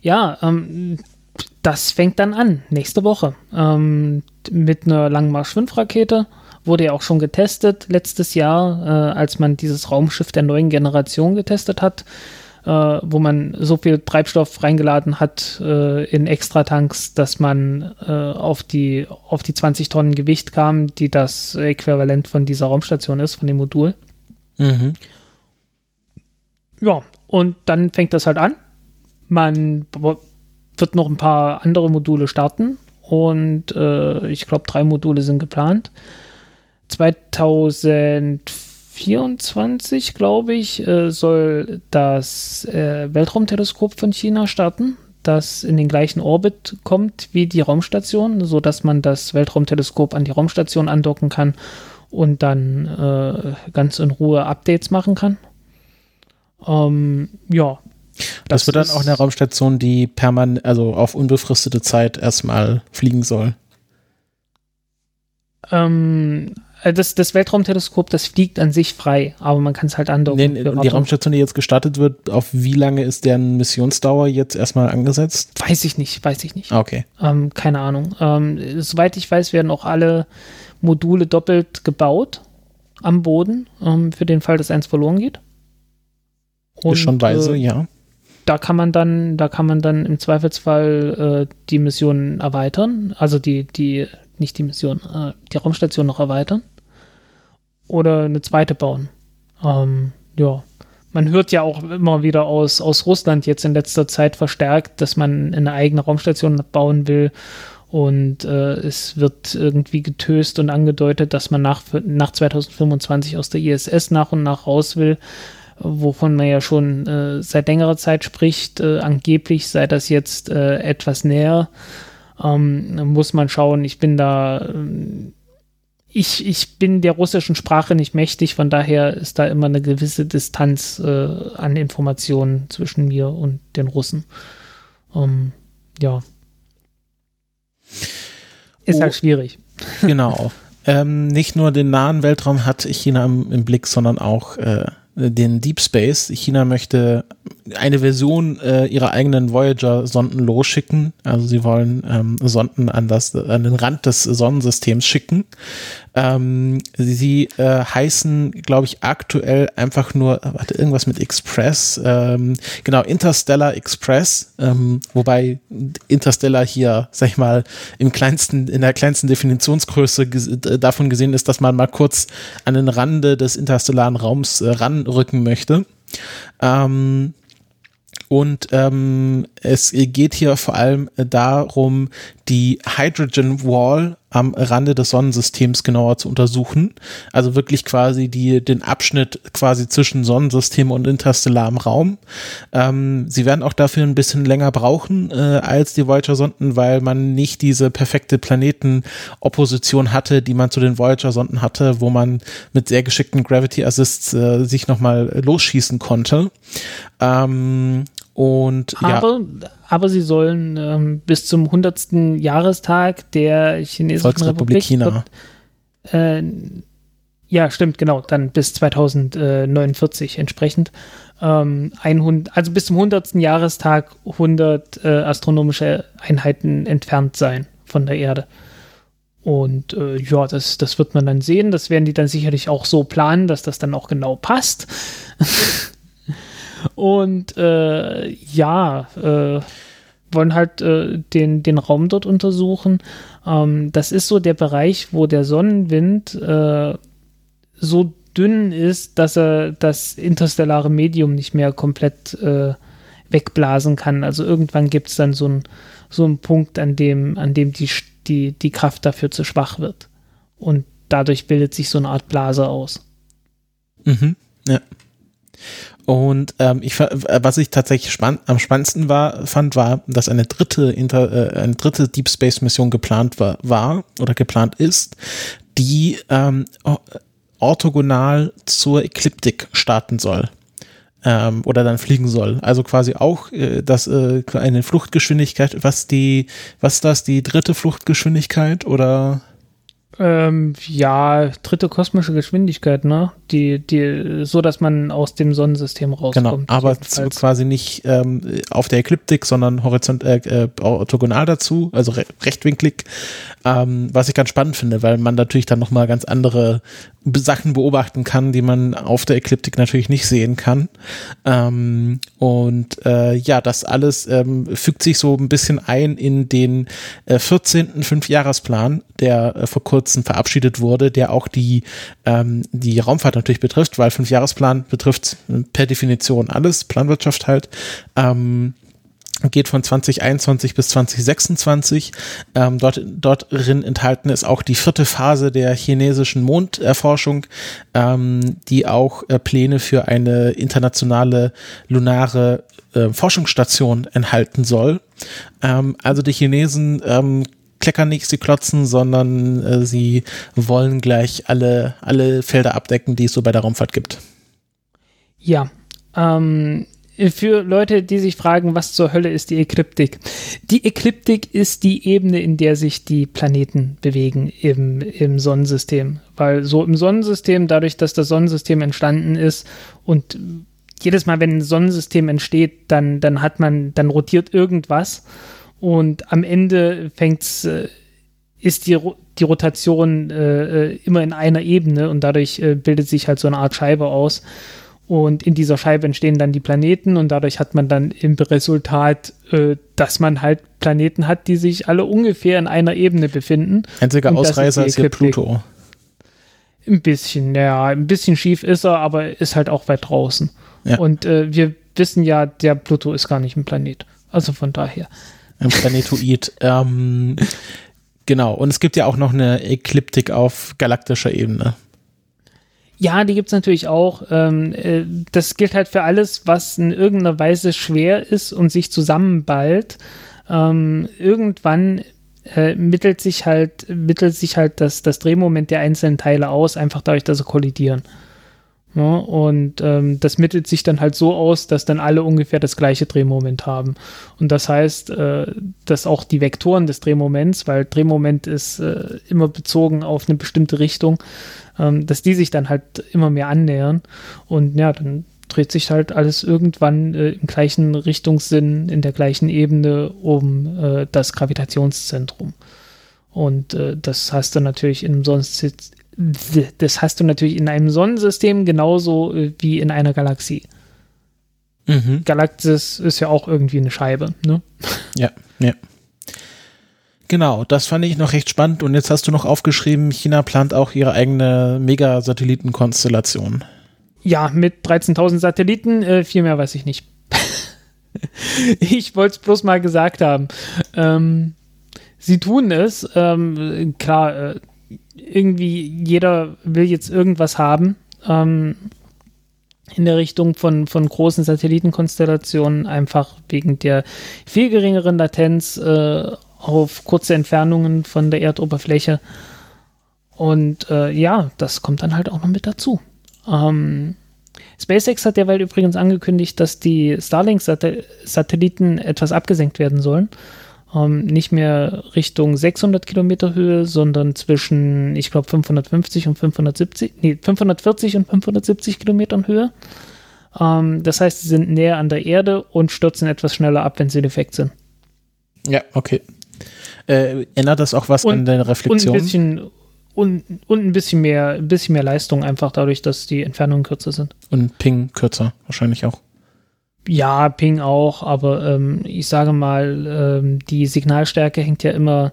Ja, ähm, das fängt dann an, nächste Woche. Ähm, mit einer Langmarsch-5-Rakete. Wurde ja auch schon getestet letztes Jahr, äh, als man dieses Raumschiff der neuen Generation getestet hat äh, wo man so viel Treibstoff reingeladen hat äh, in Extratanks, dass man äh, auf, die, auf die 20 Tonnen Gewicht kam, die das Äquivalent von dieser Raumstation ist, von dem Modul. Mhm. Ja, und dann fängt das halt an. Man wird noch ein paar andere Module starten und äh, ich glaube, drei Module sind geplant. 2004 24, glaube ich, äh, soll das äh, Weltraumteleskop von China starten, das in den gleichen Orbit kommt wie die Raumstation, sodass man das Weltraumteleskop an die Raumstation andocken kann und dann äh, ganz in Ruhe Updates machen kann. Ähm, ja. Das, das wird dann auch eine Raumstation, die permanent, also auf unbefristete Zeit erstmal fliegen soll. Ähm, äh, das, das Weltraumteleskop, das fliegt an sich frei, aber man kann es halt andocken. Nee, die Raumstation, die jetzt gestartet wird, auf wie lange ist deren Missionsdauer jetzt erstmal angesetzt? Weiß ich nicht, weiß ich nicht. Okay. Ähm, keine Ahnung. Ähm, soweit ich weiß, werden auch alle Module doppelt gebaut am Boden, ähm, für den Fall, dass eins verloren geht. Und, ist schon weise, äh, ja. Da kann man dann, da kann man dann im Zweifelsfall äh, die Mission erweitern, also die, die, nicht die Mission, äh, die Raumstation noch erweitern oder eine zweite bauen. Ähm, ja, man hört ja auch immer wieder aus, aus Russland jetzt in letzter Zeit verstärkt, dass man eine eigene Raumstation bauen will. Und äh, es wird irgendwie getöst und angedeutet, dass man nach, nach 2025 aus der ISS nach und nach raus will, wovon man ja schon äh, seit längerer Zeit spricht. Äh, angeblich sei das jetzt äh, etwas näher. Ähm, muss man schauen. Ich bin da. Äh, ich, ich bin der russischen Sprache nicht mächtig, von daher ist da immer eine gewisse Distanz äh, an Informationen zwischen mir und den Russen. Ähm, ja. Ist halt oh, halt schwierig. *laughs* Genau. ähm, nicht nur den nahen Weltraum hat China im, im Blick, sondern auch äh, den Deep Space. China möchte eine Version äh, ihrer eigenen Voyager-Sonden losschicken. Also sie wollen ähm, Sonden an, das, an den Rand des Sonnensystems schicken. Ähm, sie äh, heißen, glaube ich, aktuell einfach nur, warte, irgendwas mit Express. Ähm, genau, Interstellar Express. Ähm, wobei Interstellar hier, sag ich mal, im kleinsten, in der kleinsten Definitionsgröße davon gesehen ist, dass man mal kurz an den Rande des interstellaren Raums äh, ranrücken möchte. Ähm, und ähm, es geht hier vor allem darum, die Hydrogen Wall am Rande des Sonnensystems genauer zu untersuchen. Also wirklich quasi die, den Abschnitt quasi zwischen Sonnensystem und interstellarem Raum. Ähm, sie werden auch dafür ein bisschen länger brauchen äh, als die Voyager-Sonden, weil man nicht diese perfekte Planetenopposition hatte, die man zu den Voyager-Sonden hatte, wo man mit sehr geschickten Gravity Assists äh, sich nochmal losschießen konnte. Ähm, und aber, ja. aber sie sollen ähm, bis zum 100. Jahrestag der chinesischen Volksrepublik China. Äh, ja, stimmt, genau, dann bis 2049 entsprechend. Ähm, 100, also bis zum 100. Jahrestag 100 äh, astronomische Einheiten entfernt sein von der Erde. Und äh, ja, das, das wird man dann sehen. Das werden die dann sicherlich auch so planen, dass das dann auch genau passt. *laughs* und äh, ja, äh, wollen halt äh, den, den Raum dort untersuchen. Ähm, das ist so der Bereich, wo der Sonnenwind äh, so dünn ist, dass er das interstellare Medium nicht mehr komplett äh, wegblasen kann. Also irgendwann gibt es dann so einen so Punkt, an dem, an dem die die, die Kraft dafür zu schwach wird. Und dadurch bildet sich so eine Art Blase aus. Mhm, ja. Und ähm, ich, was ich tatsächlich spann am spannendsten war, fand, war, dass eine dritte, Inter, äh, eine dritte Deep Space Mission geplant war, war oder geplant ist, die ähm, orthogonal zur Ekliptik starten soll ähm, oder dann fliegen soll. Also quasi auch äh, das äh, eine Fluchtgeschwindigkeit, was die, was das, die dritte Fluchtgeschwindigkeit oder? Ähm, ja, dritte kosmische Geschwindigkeit, ne? Die, die, so dass man aus dem Sonnensystem rauskommt. Genau, aber quasi nicht ähm, auf der Ekliptik, sondern horizont, äh, äh, orthogonal dazu, also re rechtwinklig, ähm, was ich ganz spannend finde, weil man natürlich dann nochmal ganz andere Sachen beobachten kann, die man auf der Ekliptik natürlich nicht sehen kann. Ähm, und äh, ja, das alles ähm, fügt sich so ein bisschen ein in den äh, 14. Fünfjahresplan, der äh, vor kurzem verabschiedet wurde, der auch die, ähm, die Raumfahrt natürlich betrifft, weil Fünfjahresplan betrifft per Definition alles, Planwirtschaft halt. Ähm, geht von 2021 bis 2026. Ähm, dort, dort drin enthalten ist auch die vierte Phase der chinesischen Monderforschung, ähm, die auch äh, Pläne für eine internationale lunare äh, Forschungsstation enthalten soll. Ähm, also die Chinesen ähm, kleckern nicht, sie klotzen, sondern äh, sie wollen gleich alle, alle Felder abdecken, die es so bei der Raumfahrt gibt. Ja, ähm, für Leute, die sich fragen, was zur Hölle ist die Ekliptik? Die Ekliptik ist die Ebene, in der sich die Planeten bewegen im, im Sonnensystem. Weil so im Sonnensystem, dadurch, dass das Sonnensystem entstanden ist und jedes Mal, wenn ein Sonnensystem entsteht, dann, dann hat man, dann rotiert irgendwas und am Ende fängt's, äh, ist die, die Rotation äh, äh, immer in einer Ebene und dadurch äh, bildet sich halt so eine Art Scheibe aus. Und in dieser Scheibe entstehen dann die Planeten und dadurch hat man dann im Resultat, äh, dass man halt Planeten hat, die sich alle ungefähr in einer Ebene befinden. Einziger Ausreißer ist, ist hier Pluto. Ein bisschen, ja, ein bisschen schief ist er, aber ist halt auch weit draußen. Ja. Und äh, wir wissen ja, der Pluto ist gar nicht ein Planet. Also von daher. Ein Planetoid. *laughs* ähm, genau. Und es gibt ja auch noch eine Ekliptik auf galaktischer Ebene. Ja, die gibt es natürlich auch. Ähm, äh, das gilt halt für alles, was in irgendeiner Weise schwer ist und sich zusammenballt. Ähm, irgendwann äh, mittelt sich halt, mittelt sich halt das, das Drehmoment der einzelnen Teile aus, einfach dadurch, dass sie kollidieren. Ja, und ähm, das mittelt sich dann halt so aus, dass dann alle ungefähr das gleiche Drehmoment haben. Und das heißt, äh, dass auch die Vektoren des Drehmoments, weil Drehmoment ist äh, immer bezogen auf eine bestimmte Richtung, ähm, dass die sich dann halt immer mehr annähern. Und ja, dann dreht sich halt alles irgendwann äh, im gleichen Richtungssinn, in der gleichen Ebene um äh, das Gravitationszentrum. Und äh, das hast du natürlich in sonst das hast du natürlich in einem Sonnensystem genauso äh, wie in einer Galaxie. Mhm. Galaxis ist ja auch irgendwie eine Scheibe, ne? Ja, ja. Genau, das fand ich noch recht spannend. Und jetzt hast du noch aufgeschrieben, China plant auch ihre eigene Megasatellitenkonstellation. Ja, mit 13.000 Satelliten, äh, viel mehr weiß ich nicht. *laughs* ich wollte es bloß mal gesagt haben. Ähm, sie tun es, ähm, klar, äh, irgendwie jeder will jetzt irgendwas haben. Ähm, in der Richtung von, von großen Satellitenkonstellationen, einfach wegen der viel geringeren Latenz äh, auf kurze Entfernungen von der Erdoberfläche. Und äh, ja, das kommt dann halt auch noch mit dazu. Ähm, SpaceX hat derweil übrigens angekündigt, dass die Starlink-Satelliten etwas abgesenkt werden sollen ähm, nicht mehr Richtung 600 Kilometer Höhe, sondern zwischen, ich glaube, 550 und 570, nee, 540 und 570 Kilometern Höhe. Ähm, das heißt, sie sind näher an der Erde und stürzen etwas schneller ab, wenn sie defekt sind. Ja, okay. Äh, ändert das auch was Und- an der Reflexion? Und ein bisschen und, und ein bisschen mehr, ein bisschen mehr Leistung einfach dadurch, dass die Entfernungen kürzer sind. Und Ping kürzer, wahrscheinlich auch. Ja, Ping auch, aber ähm, ich sage mal, ähm, die Signalstärke hängt ja immer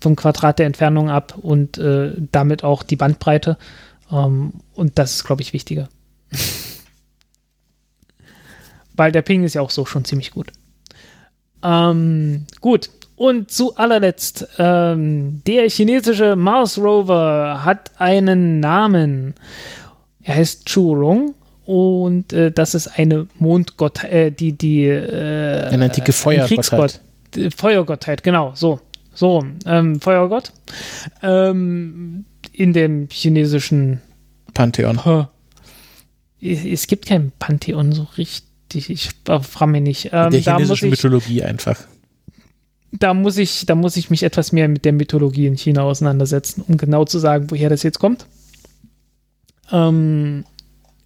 vom Quadrat der Entfernung ab und äh, damit auch die Bandbreite. Ähm, und das ist, glaube ich, wichtiger. *laughs* Weil der Ping ist ja auch so schon ziemlich gut. Ähm, gut. Und zu allerletzt, ähm, der chinesische Mars Rover hat einen Namen. Er heißt Churong und äh, das ist eine Mondgott, äh, die, die, äh, Eine antike Feuergottheit. Die Feuergottheit, genau, so. So, ähm, Feuergott. Ähm, in dem chinesischen Pantheon. Huh. Es gibt kein Pantheon so richtig. Ich frage mich nicht. Ähm, der chinesischen Mythologie einfach. Da, muss ich, da muss ich mich etwas mehr mit der Mythologie in China auseinandersetzen, um genau zu sagen, woher das jetzt kommt. Ähm,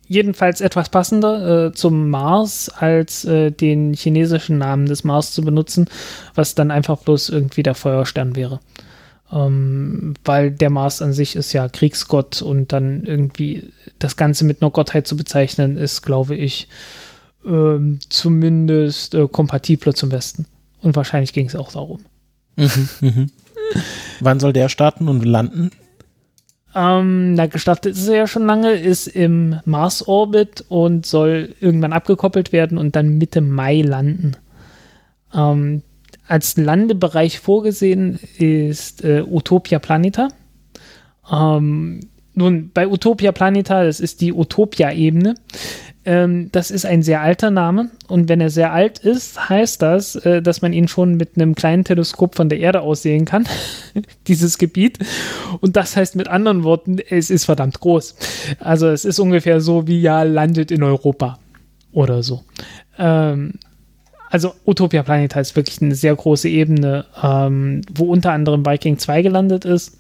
jedenfalls etwas passender äh, zum Mars, als äh, den chinesischen Namen des Mars zu benutzen, was dann einfach bloß irgendwie der Feuerstern wäre. Ähm, weil der Mars an sich ist ja Kriegsgott und dann irgendwie das Ganze mit einer Gottheit zu bezeichnen, ist, glaube ich, ähm, zumindest äh, kompatibler zum Westen. Und wahrscheinlich ging es auch darum. Mhm, mhm. Wann soll der starten und landen? Ähm, na, gestartet ist er ja schon lange, ist im Mars-Orbit und soll irgendwann abgekoppelt werden und dann Mitte Mai landen. Ähm, als Landebereich vorgesehen ist äh, Utopia Planeta. Ähm, nun, bei Utopia Planeta, das ist die Utopia-Ebene. Ähm, das ist ein sehr alter Name und wenn er sehr alt ist, heißt das, äh, dass man ihn schon mit einem kleinen Teleskop von der Erde aus sehen kann, *laughs* dieses Gebiet. Und das heißt mit anderen Worten, es ist verdammt groß. Also es ist ungefähr so wie ja landet in Europa oder so. Ähm, also Utopia Planeta ist wirklich eine sehr große Ebene, ähm, wo unter anderem Viking 2 gelandet ist.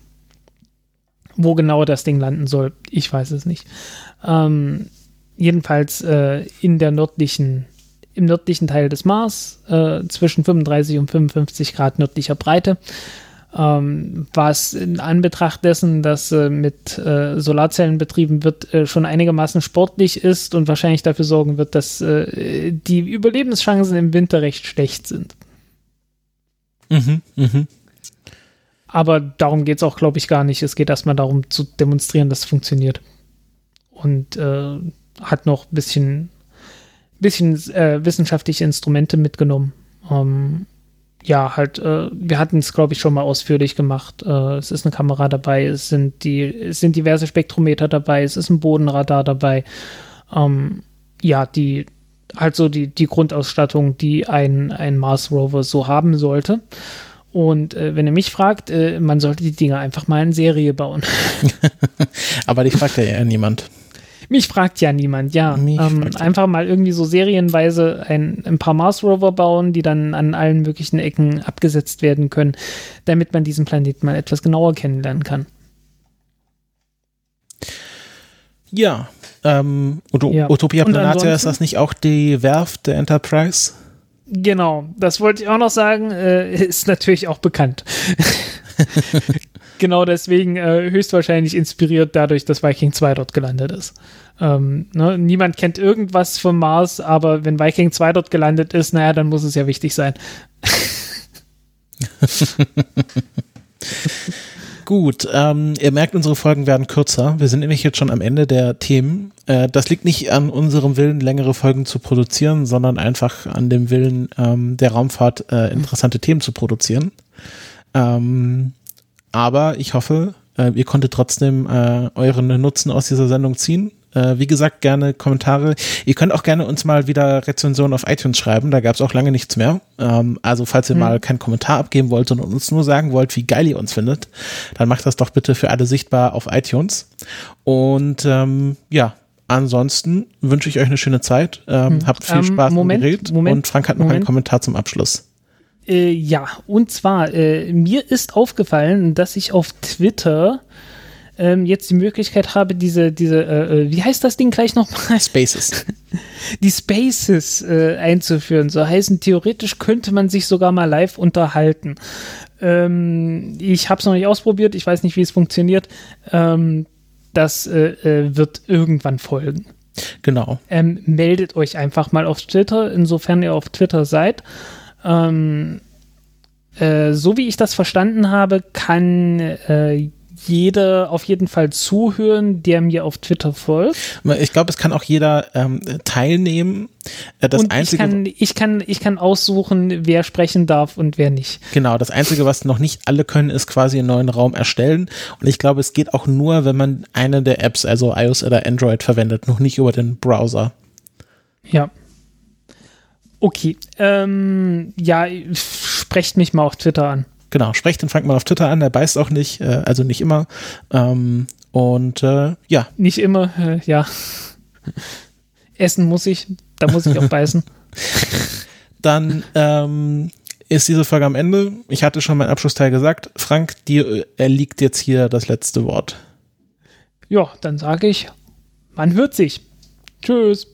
Wo genau das Ding landen soll, ich weiß es nicht. Ähm, jedenfalls äh, in der nördlichen, im nördlichen Teil des Mars, äh, zwischen 35 und 55 Grad nördlicher Breite. Ähm, was in Anbetracht dessen, dass äh, mit äh, Solarzellen betrieben wird, äh, schon einigermaßen sportlich ist und wahrscheinlich dafür sorgen wird, dass äh, die Überlebenschancen im Winter recht schlecht sind. Mhm, mhm. Aber darum geht es auch, glaube ich, gar nicht. Es geht erstmal darum zu demonstrieren, dass es funktioniert. Und äh, hat noch ein bisschen, bisschen äh, wissenschaftliche Instrumente mitgenommen. Ähm, ja, halt, äh, wir hatten es, glaube ich, schon mal ausführlich gemacht. Äh, es ist eine Kamera dabei, es sind, die, es sind diverse Spektrometer dabei, es ist ein Bodenradar dabei. Ähm, ja, die halt so die, die Grundausstattung, die ein, ein Mars Rover so haben sollte. Und äh, wenn ihr mich fragt, äh, man sollte die Dinger einfach mal in Serie bauen. *laughs* Aber dich fragt ja eher niemand. Mich fragt ja niemand, ja. Ähm, einfach mal irgendwie so serienweise ein, ein paar Mars Rover bauen, die dann an allen möglichen Ecken abgesetzt werden können, damit man diesen Planeten mal etwas genauer kennenlernen kann. Ja. Ähm, Uto Ja. Utopia Planatia, ist das nicht auch die Werft der Enterprise? Genau, das wollte ich auch noch sagen, äh, ist natürlich auch bekannt. *laughs* genau deswegen äh, höchstwahrscheinlich inspiriert dadurch, dass Viking 2 dort gelandet ist. Ähm, ne, niemand kennt irgendwas vom Mars, aber wenn Viking 2 dort gelandet ist, naja, dann muss es ja wichtig sein. *laughs* Gut, ähm, ihr merkt, unsere Folgen werden kürzer. Wir sind nämlich jetzt schon am Ende der Themen. Äh, das liegt nicht an unserem Willen, längere Folgen zu produzieren, sondern einfach an dem Willen ähm, der Raumfahrt, äh, interessante Themen zu produzieren. Ähm, aber ich hoffe, äh, ihr konntet trotzdem äh, euren Nutzen aus dieser Sendung ziehen. Äh, wie gesagt, gerne Kommentare. Ihr könnt auch gerne uns mal wieder Rezensionen auf iTunes schreiben. Da gab es auch lange nichts mehr. Ähm, also falls ihr Hm. mal keinen Kommentar abgeben wollt und uns nur sagen wollt, wie geil ihr uns findet, dann macht das doch bitte für alle sichtbar auf iTunes. Und ähm, ja, ansonsten wünsche ich euch eine schöne Zeit. Ähm, Hm. Habt viel Ähm, Spaß Moment. Moment, und Frank hat noch einen Moment. Kommentar zum Abschluss. Äh, ja, und zwar, äh, mir ist aufgefallen, dass ich auf Twitter ähm, jetzt die Möglichkeit habe, diese, diese, äh, äh wie heißt das Ding gleich nochmal? Spaces. *laughs* Die Spaces äh, einzuführen. So heißen, theoretisch könnte man sich sogar mal live unterhalten. Ähm, ich habe es noch nicht ausprobiert, ich weiß nicht, wie es funktioniert. Ähm, das äh, äh, wird irgendwann folgen. Genau. Ähm, meldet euch einfach mal auf Twitter, insofern ihr auf Twitter seid. Ähm, äh, so wie ich das verstanden habe, kann äh, jeder auf jeden Fall zuhören, der mir auf Twitter folgt. Ich glaube, es kann auch jeder ähm, teilnehmen. Äh, das und einzige, ich, kann, ich, kann, ich kann aussuchen, wer sprechen darf und wer nicht. Genau, das Einzige, was noch nicht alle können, ist quasi einen neuen Raum erstellen. Und ich glaube, es geht auch nur, wenn man eine der Apps, also iOS oder Android, verwendet, noch nicht über den Browser. Ja. Okay. Ähm, ja, sprecht mich mal auf Twitter an. Genau, sprecht den Frank mal auf Twitter an, der beißt auch nicht, äh, also nicht immer. Ähm, und äh, ja. Nicht immer, äh, ja. Essen muss ich, da muss ich auch beißen. *laughs* Dann ähm, ist diese Folge am Ende. Ich hatte schon meinen Abschlussteil gesagt. Frank, dir erliegt jetzt hier das letzte Wort. Ja, dann sage ich, man hört sich. Tschüss.